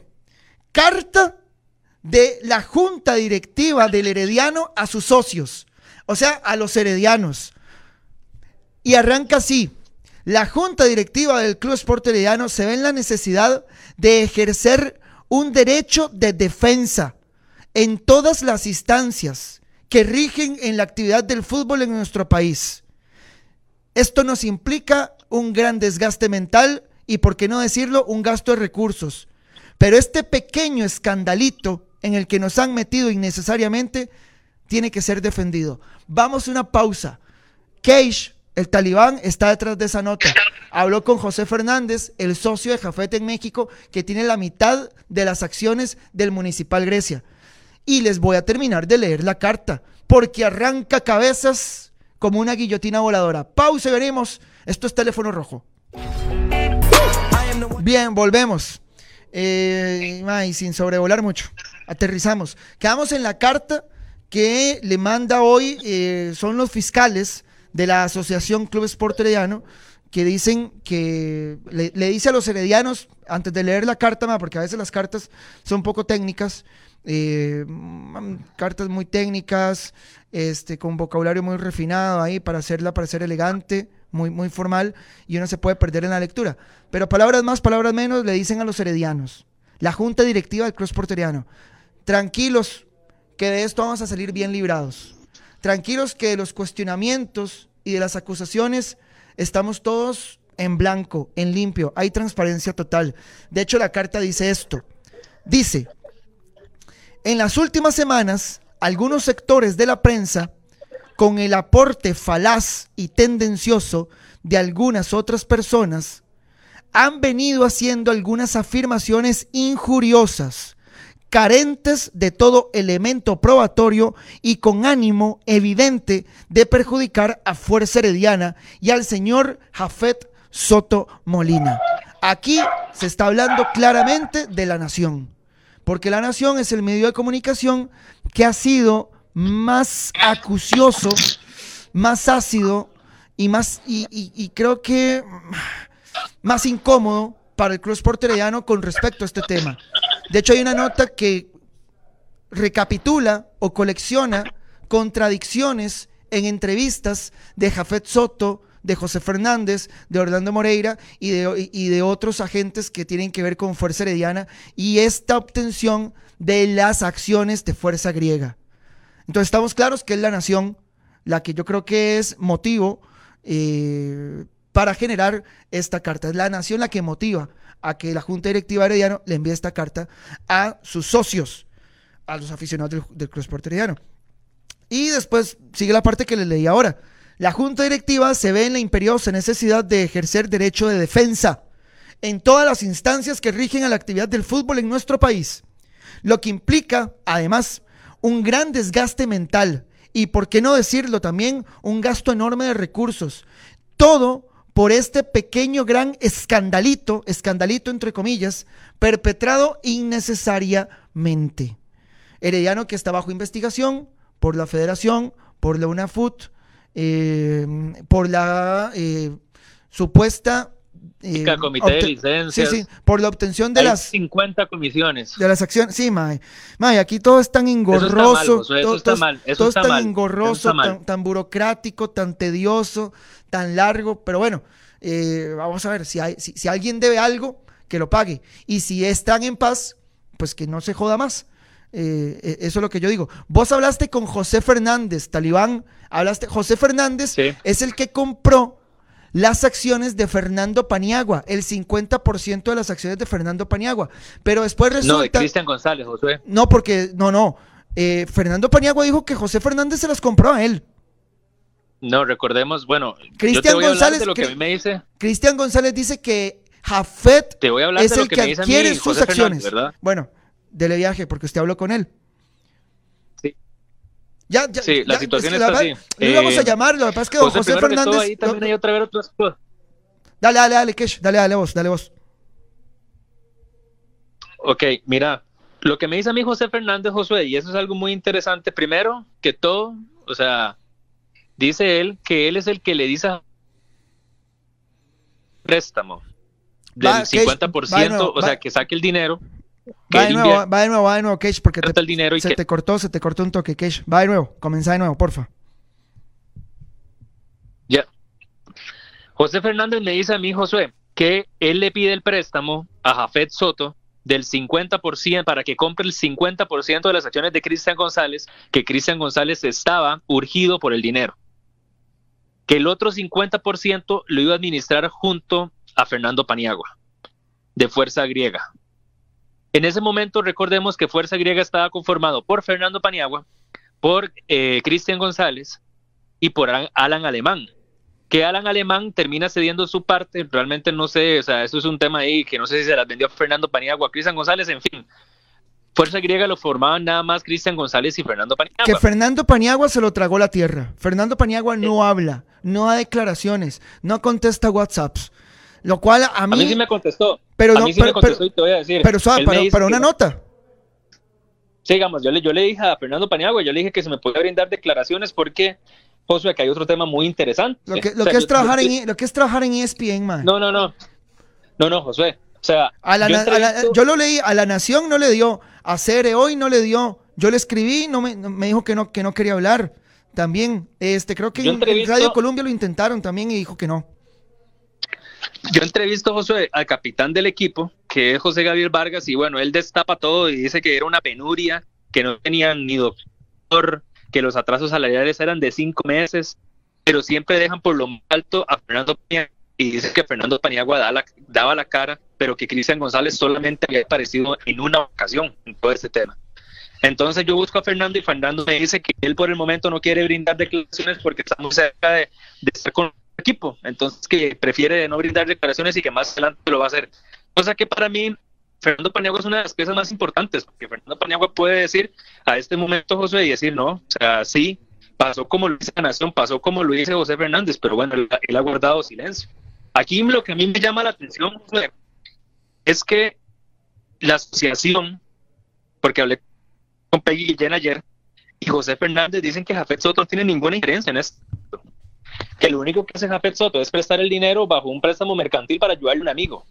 Carta de la junta directiva del Herediano a sus socios, o sea, a los heredianos. Y arranca así. La junta directiva del Club Sport Herediano se ve en la necesidad de ejercer un derecho de defensa en todas las instancias que rigen en la actividad del fútbol en nuestro país. Esto nos implica un gran desgaste mental y, por qué no decirlo, un gasto de recursos. Pero este pequeño escandalito en el que nos han metido innecesariamente tiene que ser defendido. Vamos a una pausa. Cage, el talibán, está detrás de esa nota. Habló con José Fernández, el socio de Jafet en México, que tiene la mitad de las acciones del Municipal Grecia. Y les voy a terminar de leer la carta, porque arranca cabezas como una guillotina voladora. Pausa y veremos. Esto es teléfono rojo. Bien, volvemos. Eh, y sin sobrevolar mucho. Aterrizamos. Quedamos en la carta que le manda hoy, eh, son los fiscales de la Asociación Club Sport Herediano, que dicen que le, dice a los heredianos, antes de leer la carta, porque a veces las cartas son poco técnicas, eh, mm, cartas muy técnicas, este, con vocabulario muy refinado ahí para hacerla parecer elegante, muy, muy formal, y uno se puede perder en la lectura. Pero palabras más, palabras menos, le dicen a los heredianos, la junta directiva del Cruz Porteriano, tranquilos, que de esto vamos a salir bien librados. Tranquilos que de los cuestionamientos y de las acusaciones estamos todos en blanco, en limpio, hay transparencia total. De hecho, la carta dice esto. Dice, en las últimas semanas, algunos sectores de la prensa, con el aporte falaz y tendencioso de algunas otras personas, han venido haciendo algunas afirmaciones injuriosas, carentes de todo elemento probatorio y con ánimo evidente de perjudicar a Fuerza Herediana y al señor Jafet Soto Molina. Aquí se está hablando claramente de la nación porque La Nación es el medio de comunicación que ha sido más acucioso, más ácido y más y, creo que más incómodo para el cross porteriano con respecto a este tema. De hecho, hay una nota que recapitula o colecciona contradicciones en entrevistas de Jafet Soto, de José Fernández, de Orlando Moreira y de, otros agentes que tienen que ver con Fuerza Herediana y esta obtención de las acciones de Fuerza Griega. Entonces estamos claros que es la nación la que yo creo que es motivo eh, para generar esta carta. Es la nación la que motiva a que la Junta Directiva Herediano le envíe esta carta a sus socios, a los aficionados del, del Cruz Herediano. Y después sigue la parte que les leí ahora. La Junta Directiva se ve en la imperiosa necesidad de ejercer derecho de defensa en todas las instancias que rigen a la actividad del fútbol en nuestro país, lo que implica, además, un gran desgaste mental y, por qué no decirlo también, un gasto enorme de recursos. Todo por este pequeño gran escandalito, escandalito entre comillas, perpetrado innecesariamente. Herediano que está bajo investigación por la federación, por la UNAFUT, eh, por la eh, supuesta eh, comité de licencias. Sí, sí, por la obtención de las 50 comisiones. De las acciones. Sí, mae. Mae, aquí todo es tan engorroso. Eso está mal, todo, es tan engorroso, tan, burocrático, tan tedioso, tan largo. Pero bueno, eh, vamos a ver, si, hay, si, si alguien debe algo, que lo pague. Y si están en paz, pues que no se joda más. Eh, eh, eso es lo que yo digo. Vos hablaste con José Fernández, talibán, hablaste, José Fernández es el que compró las acciones de Fernando Paniagua, el 50% de las acciones de Fernando Paniagua. Pero después resulta... No, de Cristian González, José. No, porque, no, no. Eh, Fernando Paniagua dijo que José Fernández se las compró a él. No, recordemos, bueno, Cristian González, lo que a mí me dice. Cristian González dice que Jafet te voy a hablar es de lo el que, adquiere sus acciones. ¿verdad? Bueno, dele viaje porque usted habló con él. Sí. Ya, ya, sí, la ya, situación es está que así. Lo íbamos a Eh, llamar, lo que pasa es que don José, José, primero que Fernández. todo, ahí también lo- hay otra vez otras cosas. Dale, dale, dale, Kesh, dale, dale vos, dale vos. Ok, mira, lo que me dice a mí José Fernández Josué, y eso es algo muy interesante, primero que todo, o sea, dice él que él es el que le dice a- préstamo del Va, Kesh, 50%, va nuevo, o sea, va- que saque el dinero, que Va de nuevo, va de nuevo, va de nuevo, Kesh, porque te, el dinero y se que te cortó, se te cortó un toque, Kesh. Va de nuevo, comenzá de nuevo, porfa. Ya. José Fernández me dice a mí, Josué, que él le pide el préstamo a Jafet Soto del 50%, para que compre el 50% de las acciones de Cristian González, que Cristian González estaba urgido por el dinero. Que el otro 50% lo iba a administrar junto a Fernando Paniagua, de Fuerza Griega. En ese momento recordemos que Fuerza Griega estaba conformado por Fernando Paniagua, por eh, Cristian González y por Alan Alemán que Alan Alemán termina cediendo su parte, realmente no sé, o sea, eso es un tema ahí que no sé si se las vendió Fernando Paniagua, Cristian González, en fin. Fuerza griega lo formaban nada más Cristian González y Fernando Paniagua. Que Fernando Paniagua se lo tragó la tierra. Fernando Paniagua no eh. habla, no da declaraciones, no contesta WhatsApps. Lo cual a mí. A mí sí me contestó. Pero no, mí sí me contestó y te voy a decir. Pero, una nota. Sí, digamos, yo le, yo le dije a Fernando Paniagua, yo le dije que se me podía brindar declaraciones porque Josué, que hay otro tema muy interesante. Lo que, es, trabajar en, lo que es trabajar en ESPN, man. No, no, no. No, no, Josué. O sea, yo, lo leí, a La Nación no le dio, a Cere hoy no le dio. Yo le escribí, no me, me dijo que no, que no quería hablar. También, este, creo que en, Radio Colombia lo intentaron también y dijo que no. Yo entrevisto, Josué, al capitán del equipo, que es José Gabriel Vargas, y bueno, él destapa todo y dice que era una penuria, que no tenían ni doctor, que los atrasos salariales eran de cinco meses, pero siempre dejan por lo alto a Fernando Paniagua y dice que Fernando Paniagua daba la, cara, pero que Cristian González solamente había aparecido en una ocasión en todo este tema. Entonces yo busco a Fernando y Fernando me dice que él por el momento no quiere brindar declaraciones porque estamos cerca de, de estar con equipo, entonces que prefiere no brindar declaraciones y que más adelante lo va a hacer. Cosa que para mí Fernando Paniagua es una de las piezas más importantes, porque Fernando Paniagua puede decir a este momento, José, y decir, no, o sea, sí, pasó como lo dice la Nación, pasó como lo dice José Fernández, pero bueno, él, ha guardado silencio. Aquí lo que a mí me llama la atención, es que la asociación, porque hablé con Peggy Guillén ayer, y José Fernández dicen que Jafet Soto no tiene ninguna injerencia en esto. Que lo único que hace Jafet Soto es prestar el dinero bajo un préstamo mercantil para ayudarle a un amigo.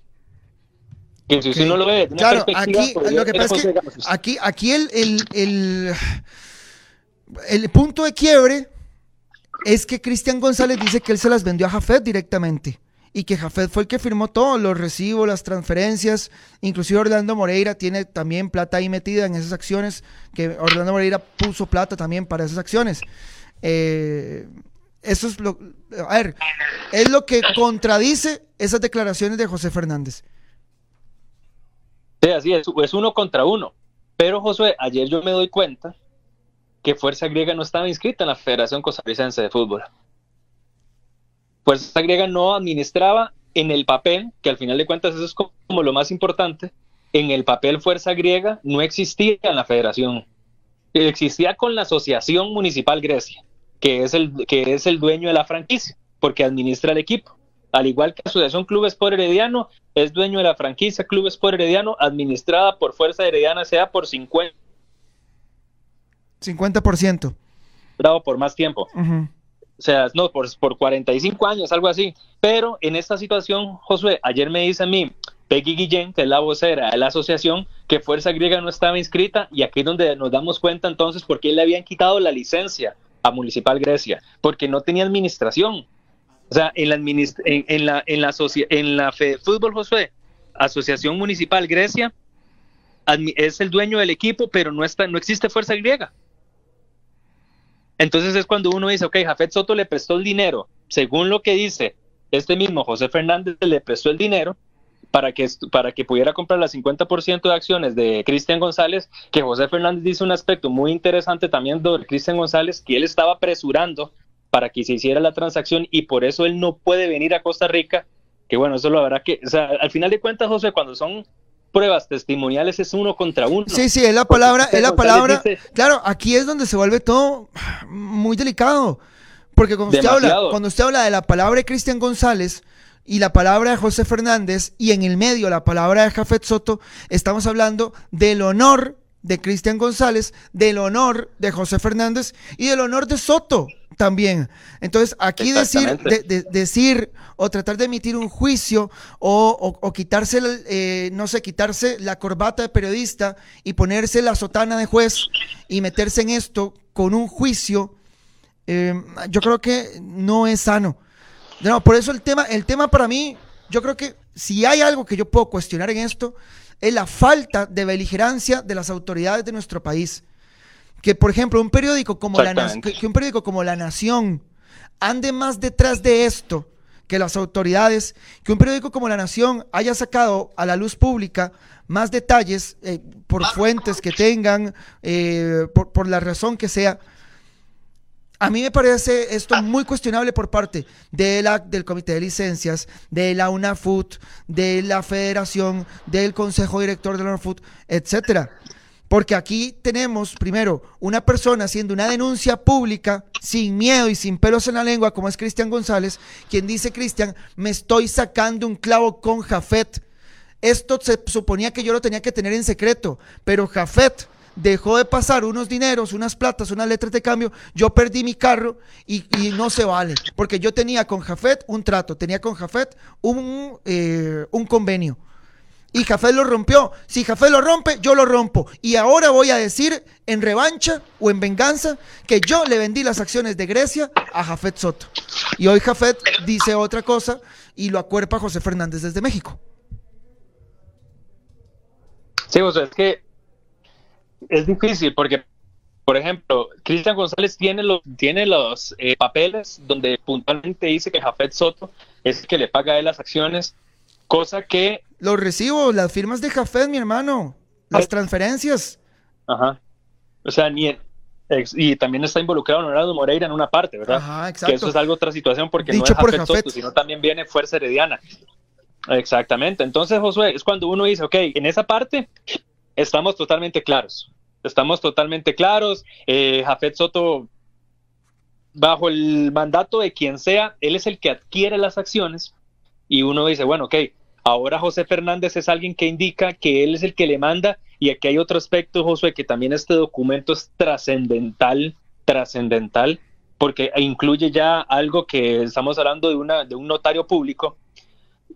Claro, aquí lo que pasa es que aquí, aquí el, el, el, punto de quiebre es que Cristian González dice que él se las vendió a Jafet directamente y que Jafet fue el que firmó todos los recibos, las transferencias, inclusive Orlando Moreira tiene también plata ahí metida en esas acciones, que Orlando Moreira puso plata también para esas acciones. Eh, eso es lo, a ver, es lo que contradice esas declaraciones de José Fernández. Sí, así es, es uno contra uno. Pero Josué, ayer yo me doy cuenta que Fuerza Griega no estaba inscrita en la Federación Costarricense de Fútbol. Fuerza Griega no administraba en el papel, que al final de cuentas eso es como lo más importante, en el papel Fuerza Griega no existía en la federación. Existía con la Asociación Municipal Grecia, que es el, que es el dueño de la franquicia, porque administra el equipo al igual que Asociación Clubes por Herediano, es dueño de la franquicia Clubes por Herediano, administrada por Fuerza Herediana sea por 50. 50%. Bravo por más tiempo. O sea, no, por, por 45 años, algo así. Pero en esta situación, Josué, ayer me dice a mí, Peggy Guillén, que es la vocera de la asociación, que Fuerza Griega no estaba inscrita y aquí es donde nos damos cuenta entonces por qué le habían quitado la licencia a Municipal Grecia, porque no tenía administración. O sea, en la, en, la, en la, en la Fútbol Josué, Asociación Municipal Grecia, es el dueño del equipo, pero no, está, no existe fuerza griega. Entonces es cuando uno dice, ok, Jafet Soto le prestó el dinero, según lo que dice este mismo José Fernández, le prestó el dinero para que, para que pudiera comprar las 50% de acciones de Cristian González, que José Fernández dice un aspecto muy interesante también de Cristian González, que él estaba apresurando para que se hiciera la transacción y por eso él no puede venir a Costa Rica, que bueno, eso lo habrá que, o sea, al final de cuentas, José, cuando son pruebas testimoniales es uno contra uno. Sí, sí, es la palabra, es la palabra. claro, aquí es donde se vuelve todo muy delicado. Porque cuando usted, habla, cuando usted habla de la palabra de Cristian González y la palabra de José Fernández y en el medio la palabra de Jafet Soto, estamos hablando del honor de Cristian González, del honor de José Fernández y del honor de Soto también. Entonces, aquí decir, decir o tratar de emitir un juicio o, quitarse, eh, no sé, quitarse la corbata de periodista y ponerse la sotana de juez y meterse en esto con un juicio, em, yo creo que no es sano. No, por eso el tema, el tema para mí, yo creo que si hay algo que yo puedo cuestionar en esto, es la falta de beligerancia de las autoridades de nuestro país. Que, por ejemplo, un periódico como, la, que un periódico como La Nación ande más detrás de esto que las autoridades, que un periódico como La Nación haya sacado a la luz pública más detalles eh, por fuentes que tengan, eh, por, por, la razón que sea. A mí me parece esto muy cuestionable por parte de la, del Comité de Licencias, de la UNAFUT, de la Federación, del Consejo Director de la UNAFUT, etcétera. Porque aquí tenemos, primero, una persona haciendo una denuncia pública sin miedo y sin pelos en la lengua, como es Cristian González, quien dice, Cristian, me estoy sacando un clavo con Jafet. Esto se suponía que yo lo tenía que tener en secreto, pero Jafet dejó de pasar unos dineros, unas platas, unas letras de cambio, yo perdí mi carro y, no se vale, porque yo tenía con Jafet un trato, tenía con Jafet un, eh, un convenio y Jafé lo rompió. Si Jafé lo rompe, yo lo rompo. Y ahora voy a decir en revancha o en venganza que yo le vendí las acciones de Grecia a Jafet Soto. Y hoy Jafet dice otra cosa y lo acuerpa José Fernández desde México. Sí, sea, es que es difícil porque, por ejemplo, Cristian González tiene los, tiene los eh, papeles donde puntualmente dice que Jafet Soto es el que le paga a él las acciones Cosa que... Los recibo, las firmas de Jafet, mi hermano. Las transferencias. Ajá. O sea, ni... y también está involucrado Leonardo Moreira en una parte, ¿verdad? Ajá, exacto. Que eso es algo otra situación porque no es Jafet, Soto, sino también viene Fuerza Herediana. Exactamente. Entonces, Josué, es cuando uno dice, ok, en esa parte estamos totalmente claros. Estamos totalmente claros. Eh, Jafet Soto, bajo el mandato de quien sea, él es el que adquiere las acciones y uno dice, bueno, ok, Ahora José Fernández es alguien que indica que él es el que le manda y aquí hay otro aspecto, José, que también este documento es trascendental, trascendental, porque incluye ya algo que estamos hablando de, una, de un notario público.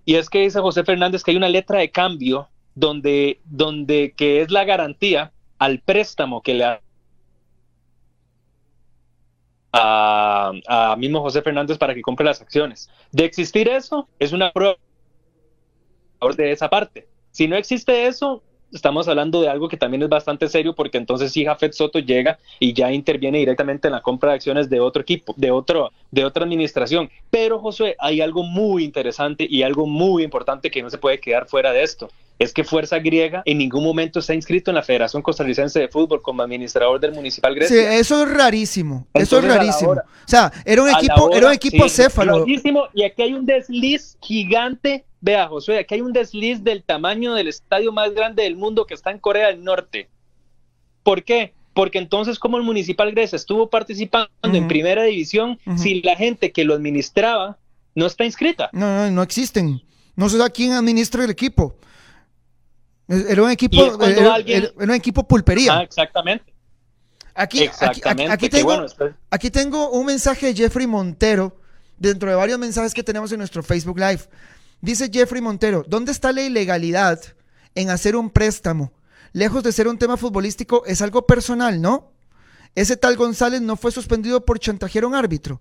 Y es que dice José Fernández que hay una letra de cambio donde, donde que es la garantía al préstamo que le ha a, a mismo José Fernández para que compre las acciones. De existir eso, es una prueba de esa parte. Si no existe eso, estamos hablando de algo que también es bastante serio porque entonces si Jafet Soto llega y ya interviene directamente en la compra de acciones de otro equipo, de otro de otra administración. Pero Josué, hay algo muy interesante y algo muy importante que no se puede quedar fuera de esto. Es que Fuerza Griega en ningún momento está inscrito en la Federación Costarricense de Fútbol como administrador del Municipal Grecia. Sí, eso es rarísimo. eso es rarísimo. o sea, era un equipo, era un equipo céfalo. Rarísimo, y aquí hay un desliz gigante Vea, Josué, aquí hay un desliz del tamaño del estadio más grande del mundo que está en Corea del Norte. ¿Por qué? Porque entonces, como el Municipal Grecia estuvo participando en primera división, si la gente que lo administraba no está inscrita. No, no, no existen. No se da quién administra el equipo. Era un equipo, era, un equipo pulpería. Ah, exactamente. Aquí, aquí, tengo, aquí tengo un mensaje de Jeffrey Montero dentro de varios mensajes que tenemos en nuestro Facebook Live. Dice Jeffrey Montero, ¿dónde está la ilegalidad en hacer un préstamo? Lejos de ser un tema futbolístico, es algo personal, ¿no? Ese tal González no fue suspendido por chantajear a un árbitro.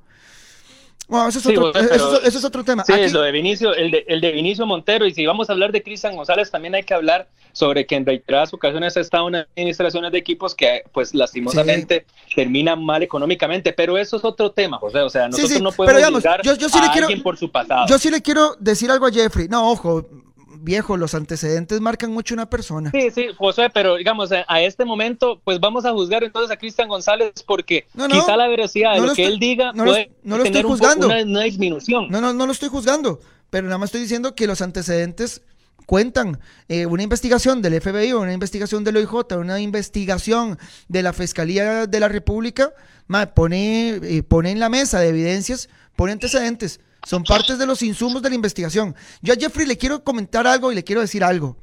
Bueno, eso es, otro, eso, es otro tema. Sí, lo de Vinicio, el de, el de Vinicio Montero, y si vamos a hablar de Cristian González, también hay que hablar sobre que en reiteradas ocasiones ha estado en administraciones de equipos que, pues, lastimosamente terminan mal económicamente, pero eso es otro tema, José. O sea, nosotros no podemos pero, yo, yo sí le quiero, por su pasado. Yo sí le quiero decir algo a Jeffrey. No, ojo, viejo, los antecedentes marcan mucho una persona. Sí, sí, José, pero digamos, a este momento, pues vamos a juzgar entonces a Cristian González porque quizá la veracidad de lo que él diga no puede lo estoy juzgando. una, disminución. No, no, no lo estoy juzgando, pero nada más estoy diciendo que los antecedentes cuentan eh, una investigación del FBI, una investigación del OIJ, una investigación de la Fiscalía de la República, pone, eh, pone en la mesa de evidencias, pone antecedentes. Son partes de los insumos de la investigación. Yo a Jeffrey le quiero comentar algo y le quiero decir algo.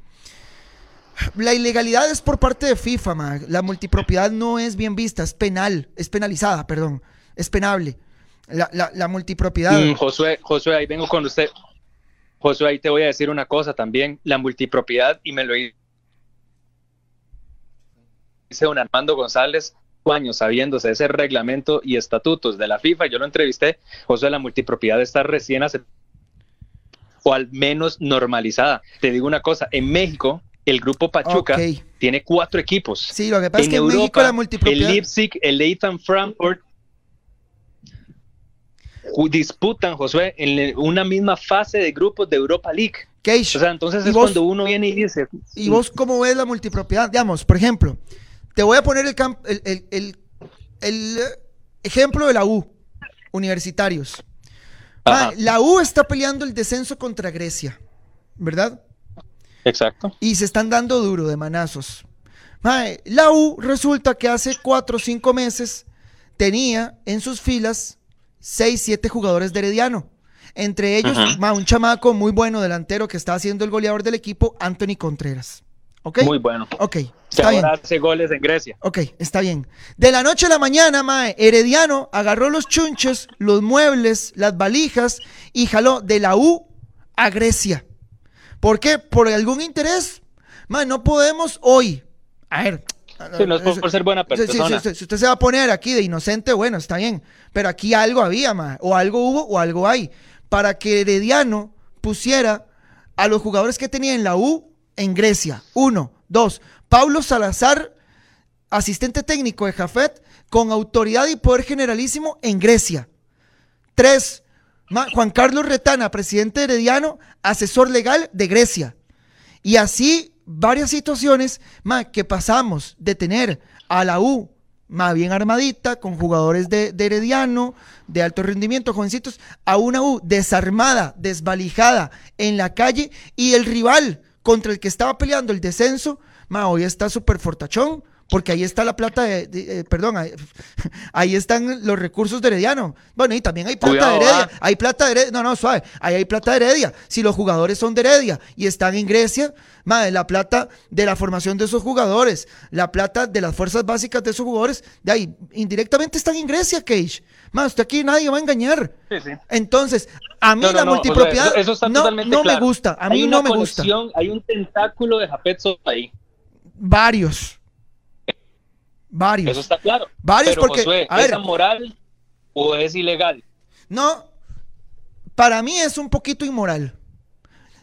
La ilegalidad es por parte de FIFA, la multipropiedad no es bien vista, es penal, es penalizada, perdón, es penable. La, la, multipropiedad. Mm, Josué, ahí vengo con usted. Josué, ahí te voy a decir una cosa también, la multipropiedad, y me lo dice don Armando González, años sabiéndose ese reglamento y estatutos de la FIFA, yo lo entrevisté, José, la multipropiedad está recién o al menos normalizada. Te digo una cosa, en México, el grupo Pachuca tiene cuatro equipos. Sí, lo que pasa es En que en Europa, México la el multipropiedad. Leipzig, el Leighton Frankfurt disputan, Josué, en una misma fase de grupos de Europa League. Cage, O sea, entonces ¿Y es vos- cuando uno viene y dice, ¿Y vos cómo ves la multipropiedad? Digamos, por ejemplo, te voy a poner el, camp- el, el- el- el, ejemplo de la U, universitarios. Ma, la U está peleando el descenso contra Grecia, ¿verdad? exacto. Y se están dando duro de manazos. Ma, la U resulta que hace cuatro o cinco meses tenía en sus filas seis, siete jugadores de Herediano. Entre ellos, un chamaco muy bueno delantero que está siendo el goleador del equipo, Anthony Contreras. Muy bueno. Ok, está bien. hace goles en Grecia. Ok, está bien. De la noche a la mañana, mae, Herediano agarró los chunches, los muebles, las valijas y jaló de la U a Grecia. ¿Por qué? Por algún interés. Mae, no podemos hoy. A ver. Sí, no es por, por ser buena persona. sí, si usted se va a poner aquí de inocente, bueno, está bien. Pero aquí algo había, mae. O algo hubo o algo hay. Para que Herediano pusiera a los jugadores que tenía en la U en Grecia. Uno. Dos. Pablo Salazar, asistente técnico de Jafet, con autoridad y poder generalísimo en Grecia. Tres. Juan Carlos Retana, presidente de Herediano, asesor legal de Grecia. Y así varias situaciones ma, que pasamos de tener a la U más bien armadita, con jugadores de, de Herediano, de alto rendimiento, jovencitos, a una U desarmada, desvalijada en la calle y el rival contra el que estaba peleando el descenso, ma, hoy está súper fortachón. Porque ahí está la plata de, de- eh, perdón, ahí, ahí están los recursos de Herediano. Bueno, y también hay plata Cuidado, de Heredia. ah. Hay plata de Heredia. No, no, suave. Ahí hay plata de Heredia. Si los jugadores son de Heredia y están en Grecia, madre, la plata de la formación de esos jugadores, la plata de las fuerzas básicas de esos jugadores, de ahí, indirectamente están en Grecia, Cage. Más, usted aquí nadie va a engañar. Sí, sí. Entonces, a mí No, no, la no, multipropiedad eso, eso está no, totalmente no claro. me gusta. A mí no me gusta. Hay un tentáculo de Japetzo ahí. Varios. Varios. Eso está claro. Varios Pero, porque, Josué, a ver. ¿es amoral o es ilegal? No, para mí es un poquito inmoral.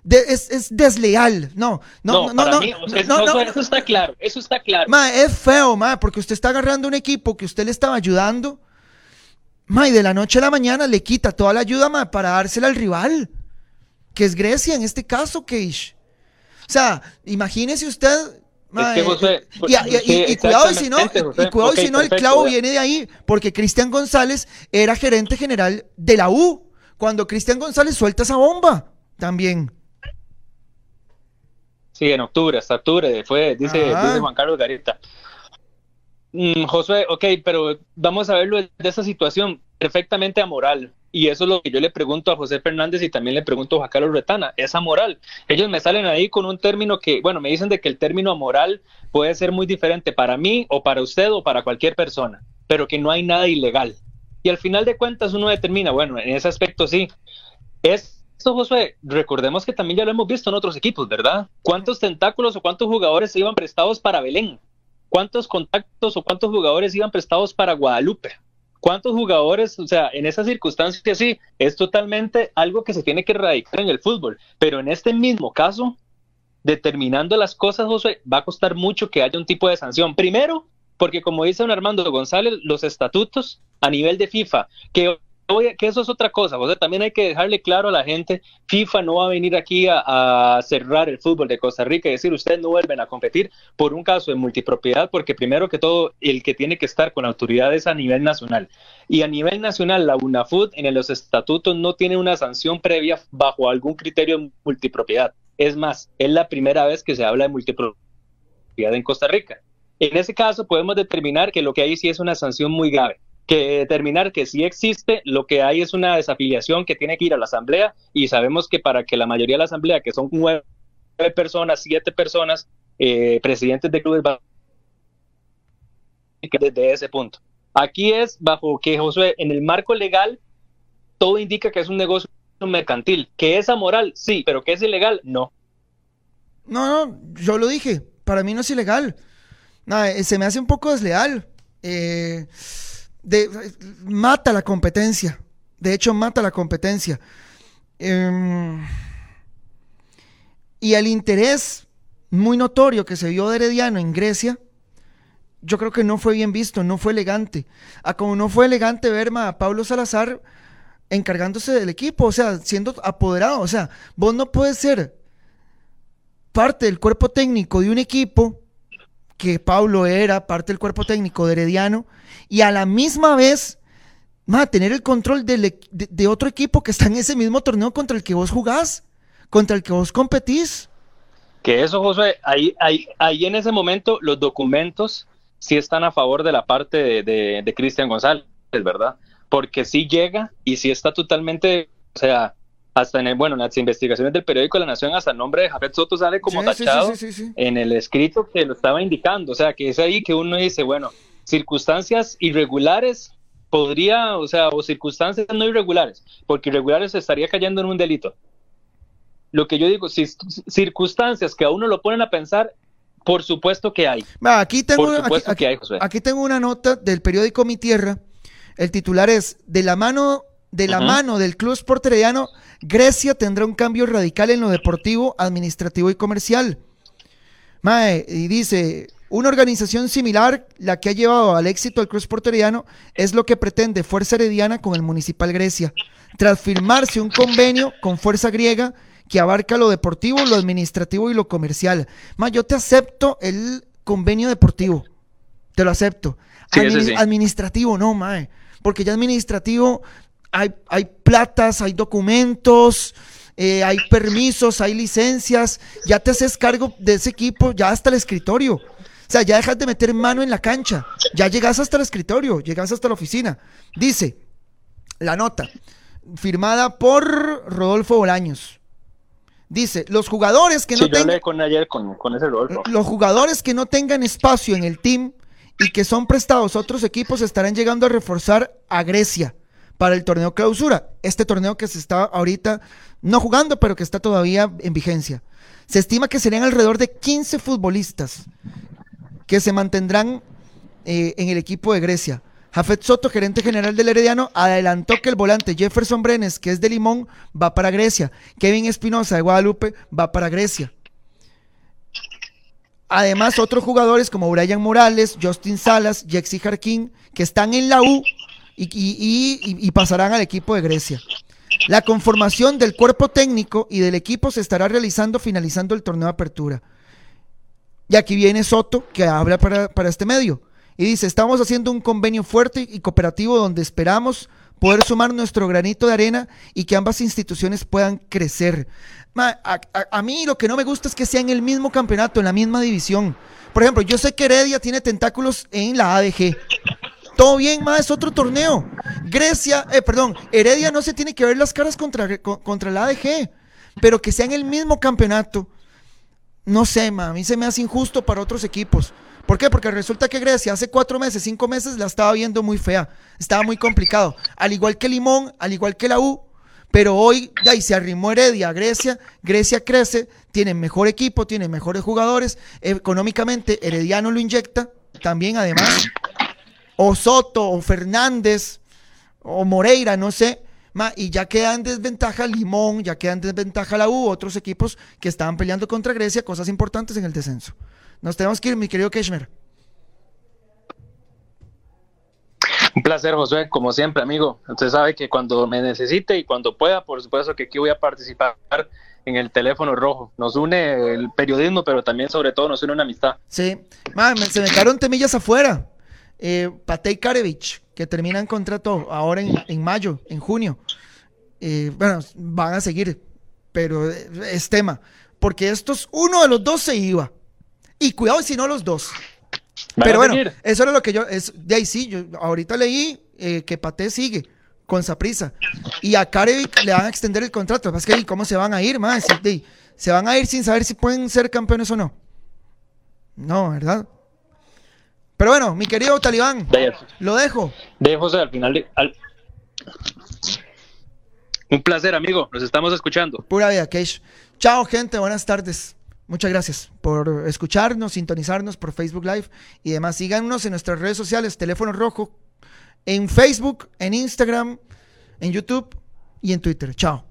De- es, es desleal. No, no, no, no. para no, mí, o sea, no, eso, no. eso está claro, eso está claro. Ma, es feo, ma, porque usted está agarrando un equipo que usted le estaba ayudando. Ma, y de la noche a la mañana le quita toda la ayuda, ma, para dársela al rival. Que es Grecia en este caso, Keish. O sea, imagínese usted. Ma, Es que, José, y, y- y- cuidado si no, José. cuidado y Ok, si no, el clavo viene de ahí, porque Cristian González era gerente general de la U. Cuando Cristian González suelta esa bomba, también. Sí, en octubre, hasta octubre, fue, dice, Ah. dice Juan Carlos Garita. Mm, Josué, ok, pero vamos a verlo de esa situación perfectamente amoral. Y eso es lo que yo le pregunto a José Fernández y también le pregunto a Carlos Retana, es amoral. Ellos me salen ahí con un término que, bueno, me dicen de que el término amoral puede ser muy diferente para mí o para usted o para cualquier persona, pero que no hay nada ilegal. Y al final de cuentas uno determina, bueno, en ese aspecto sí. Esto, Josué, recordemos que también ya lo hemos visto en otros equipos, ¿verdad? ¿Cuántos tentáculos o cuántos jugadores iban prestados para Belén? ¿Cuántos contactos o cuántos jugadores iban prestados para Guadalupe? ¿Cuántos jugadores, o sea, en esas circunstancias sí, es totalmente algo que se tiene que erradicar en el fútbol, pero en este mismo caso, determinando las cosas, José, va a costar mucho que haya un tipo de sanción. Primero, porque como dice don Armando González, los estatutos a nivel de FIFA, que, oye, que eso es otra cosa, José, también hay que dejarle claro a la gente, FIFA no va a venir aquí a, a cerrar el fútbol de Costa Rica y decir, ustedes no vuelven a competir por un caso de multipropiedad, porque primero que todo, el que tiene que estar con autoridades a nivel nacional. Y a nivel nacional, la UNAFUT en los estatutos no tiene una sanción previa bajo algún criterio de multipropiedad. Es más, es la primera vez que se habla de multipropiedad en Costa Rica. En ese caso podemos determinar que lo que hay sí es una sanción muy grave, que determinar que si existe, lo que hay es una desafiliación que tiene que ir a la asamblea y sabemos que para que la mayoría de la asamblea, que son nueve personas, siete personas, eh, presidentes de clubes, desde ese punto. Aquí es bajo que Josué, en el marco legal, todo indica que es un negocio mercantil, que es amoral, sí, pero que es ilegal, no. No, no, yo lo dije. Para mí no es ilegal. Nada, eh, se me hace un poco desleal. Eh, de- mata la competencia. De hecho, mata la competencia. Em, y el interés muy notorio que se vio de Herediano en Grecia, yo creo que no fue bien visto, no fue elegante. A como no fue elegante ver a Pablo Salazar encargándose del equipo, o sea, siendo apoderado. O sea, vos no puedes ser parte del cuerpo técnico de un equipo que Pablo era parte del cuerpo técnico de Herediano y a la misma vez tener el control de, de, otro equipo que está en ese mismo torneo contra el que vos jugás, contra el que vos competís. Que eso, José, ahí, ahí, ahí en ese momento los documentos sí están a favor de la parte de, de, Cristian González, ¿verdad? Porque sí llega y sí está totalmente, o sea, hasta en el, bueno, en las investigaciones del periódico La Nación, hasta el nombre de Jafet Soto sale como tachado en el escrito que lo estaba indicando, o sea, que es ahí que uno dice, bueno, circunstancias irregulares podría, o sea, o circunstancias no irregulares, porque irregulares estaría cayendo en un delito. Lo que yo digo, si, circunstancias que a uno lo ponen a pensar, por supuesto que hay. aquí, tengo, aquí, tengo una nota del periódico Mi Tierra. El titular es De la mano, de la mano del Club Sport Grecia tendrá un cambio radical en lo deportivo, administrativo y comercial. Mae, y dice, una organización similar, la que ha llevado al éxito al Club Sport es lo que pretende Fuerza Herediana con el Municipal Grecia, tras firmarse un convenio con Fuerza Griega que abarca lo deportivo, lo administrativo y lo comercial. Ma, yo te acepto el convenio deportivo. Te lo acepto. Administrativo, no, mae. Porque ya administrativo hay, hay platas, hay documentos, eh, hay permisos, hay licencias. Ya te haces cargo de ese equipo, ya hasta el escritorio. O sea, ya dejas de meter mano en la cancha. Ya llegas hasta el escritorio, llegas hasta la oficina. Dice la nota, firmada por Rodolfo Bolaños. Dice, los jugadores que no tengan... con ayer con, ese Los jugadores que no tengan espacio en el team y que son prestados a otros equipos estarán llegando a reforzar a Grecia para el torneo clausura. Este torneo que se está ahorita no jugando, pero que está todavía en vigencia. Se estima que serían alrededor de 15 futbolistas que se mantendrán eh, en el equipo de Grecia. Jafet Soto, gerente general del Herediano, adelantó que el volante Jefferson Brenes, que es de Limón, va para Grecia. Kevin Espinosa de Guadalupe va para Grecia. Además, otros jugadores como Brian Morales, Justin Salas, Jexi Jarquín, que están en la U y, pasarán al equipo de Grecia. La conformación del cuerpo técnico y del equipo se estará realizando finalizando el torneo de apertura. Y aquí viene Soto, que habla para, este medio. Y dice, estamos haciendo un convenio fuerte y cooperativo donde esperamos poder sumar nuestro granito de arena y que ambas instituciones puedan crecer. a, mí lo que no me gusta es que sea en el mismo campeonato, en la misma división. Por ejemplo, yo sé que Heredia tiene tentáculos en la ADG. Todo bien, más es otro torneo. Grecia, eh, perdón, Heredia no se tiene que ver las caras contra, contra la ADG, pero que sea en el mismo campeonato. No sé, ma, a mí se me hace injusto para otros equipos. ¿Por qué? Porque resulta que Grecia hace cuatro meses, cinco meses la estaba viendo muy fea. Estaba muy complicado. Al igual que Limón, al igual que la U. Pero hoy, ya y se arrimó Heredia a Grecia. Grecia crece, tiene mejor equipo, tiene mejores jugadores. Económicamente, Herediano lo inyecta. También, además, o Soto, o Fernández, o Moreira, no sé. y ya queda en desventaja Limón, ya queda en desventaja la U, otros equipos que estaban peleando contra Grecia, cosas importantes en el descenso. Nos tenemos que ir, mi querido Keshmer. Un placer, Josué, como siempre, amigo. Usted sabe que cuando me necesite y cuando pueda, por supuesto que aquí voy a participar en el teléfono rojo. Nos une el periodismo, pero también, sobre todo, nos une una amistad. Sí. se me quedaron temillas afuera. Eh, Patei Karevich, que termina en contrato ahora en, mayo, en junio. Eh, bueno, van a seguir, pero es tema. Porque estos, uno de los dos se iba. Y cuidado si no los dos. Pero bueno, eso era lo que yo, es, de ahí sí, yo ahorita leí eh, que Pate sigue con prisa Y a Karevic le van a extender el contrato. Es que, ¿cómo se van a ir, más? Se van a ir sin saber si pueden ser campeones o no. No, ¿verdad? Pero bueno, mi querido Talibán, lo dejo. Dejo, José, al final. Un placer, amigo. Nos estamos escuchando. Pura vida, Keish. Chao, gente. Buenas tardes. Muchas gracias por escucharnos, sintonizarnos por Facebook Live y demás. Síganos en nuestras redes sociales, Teléfono Rojo, en Facebook, en Instagram, en YouTube y en Twitter. Chao.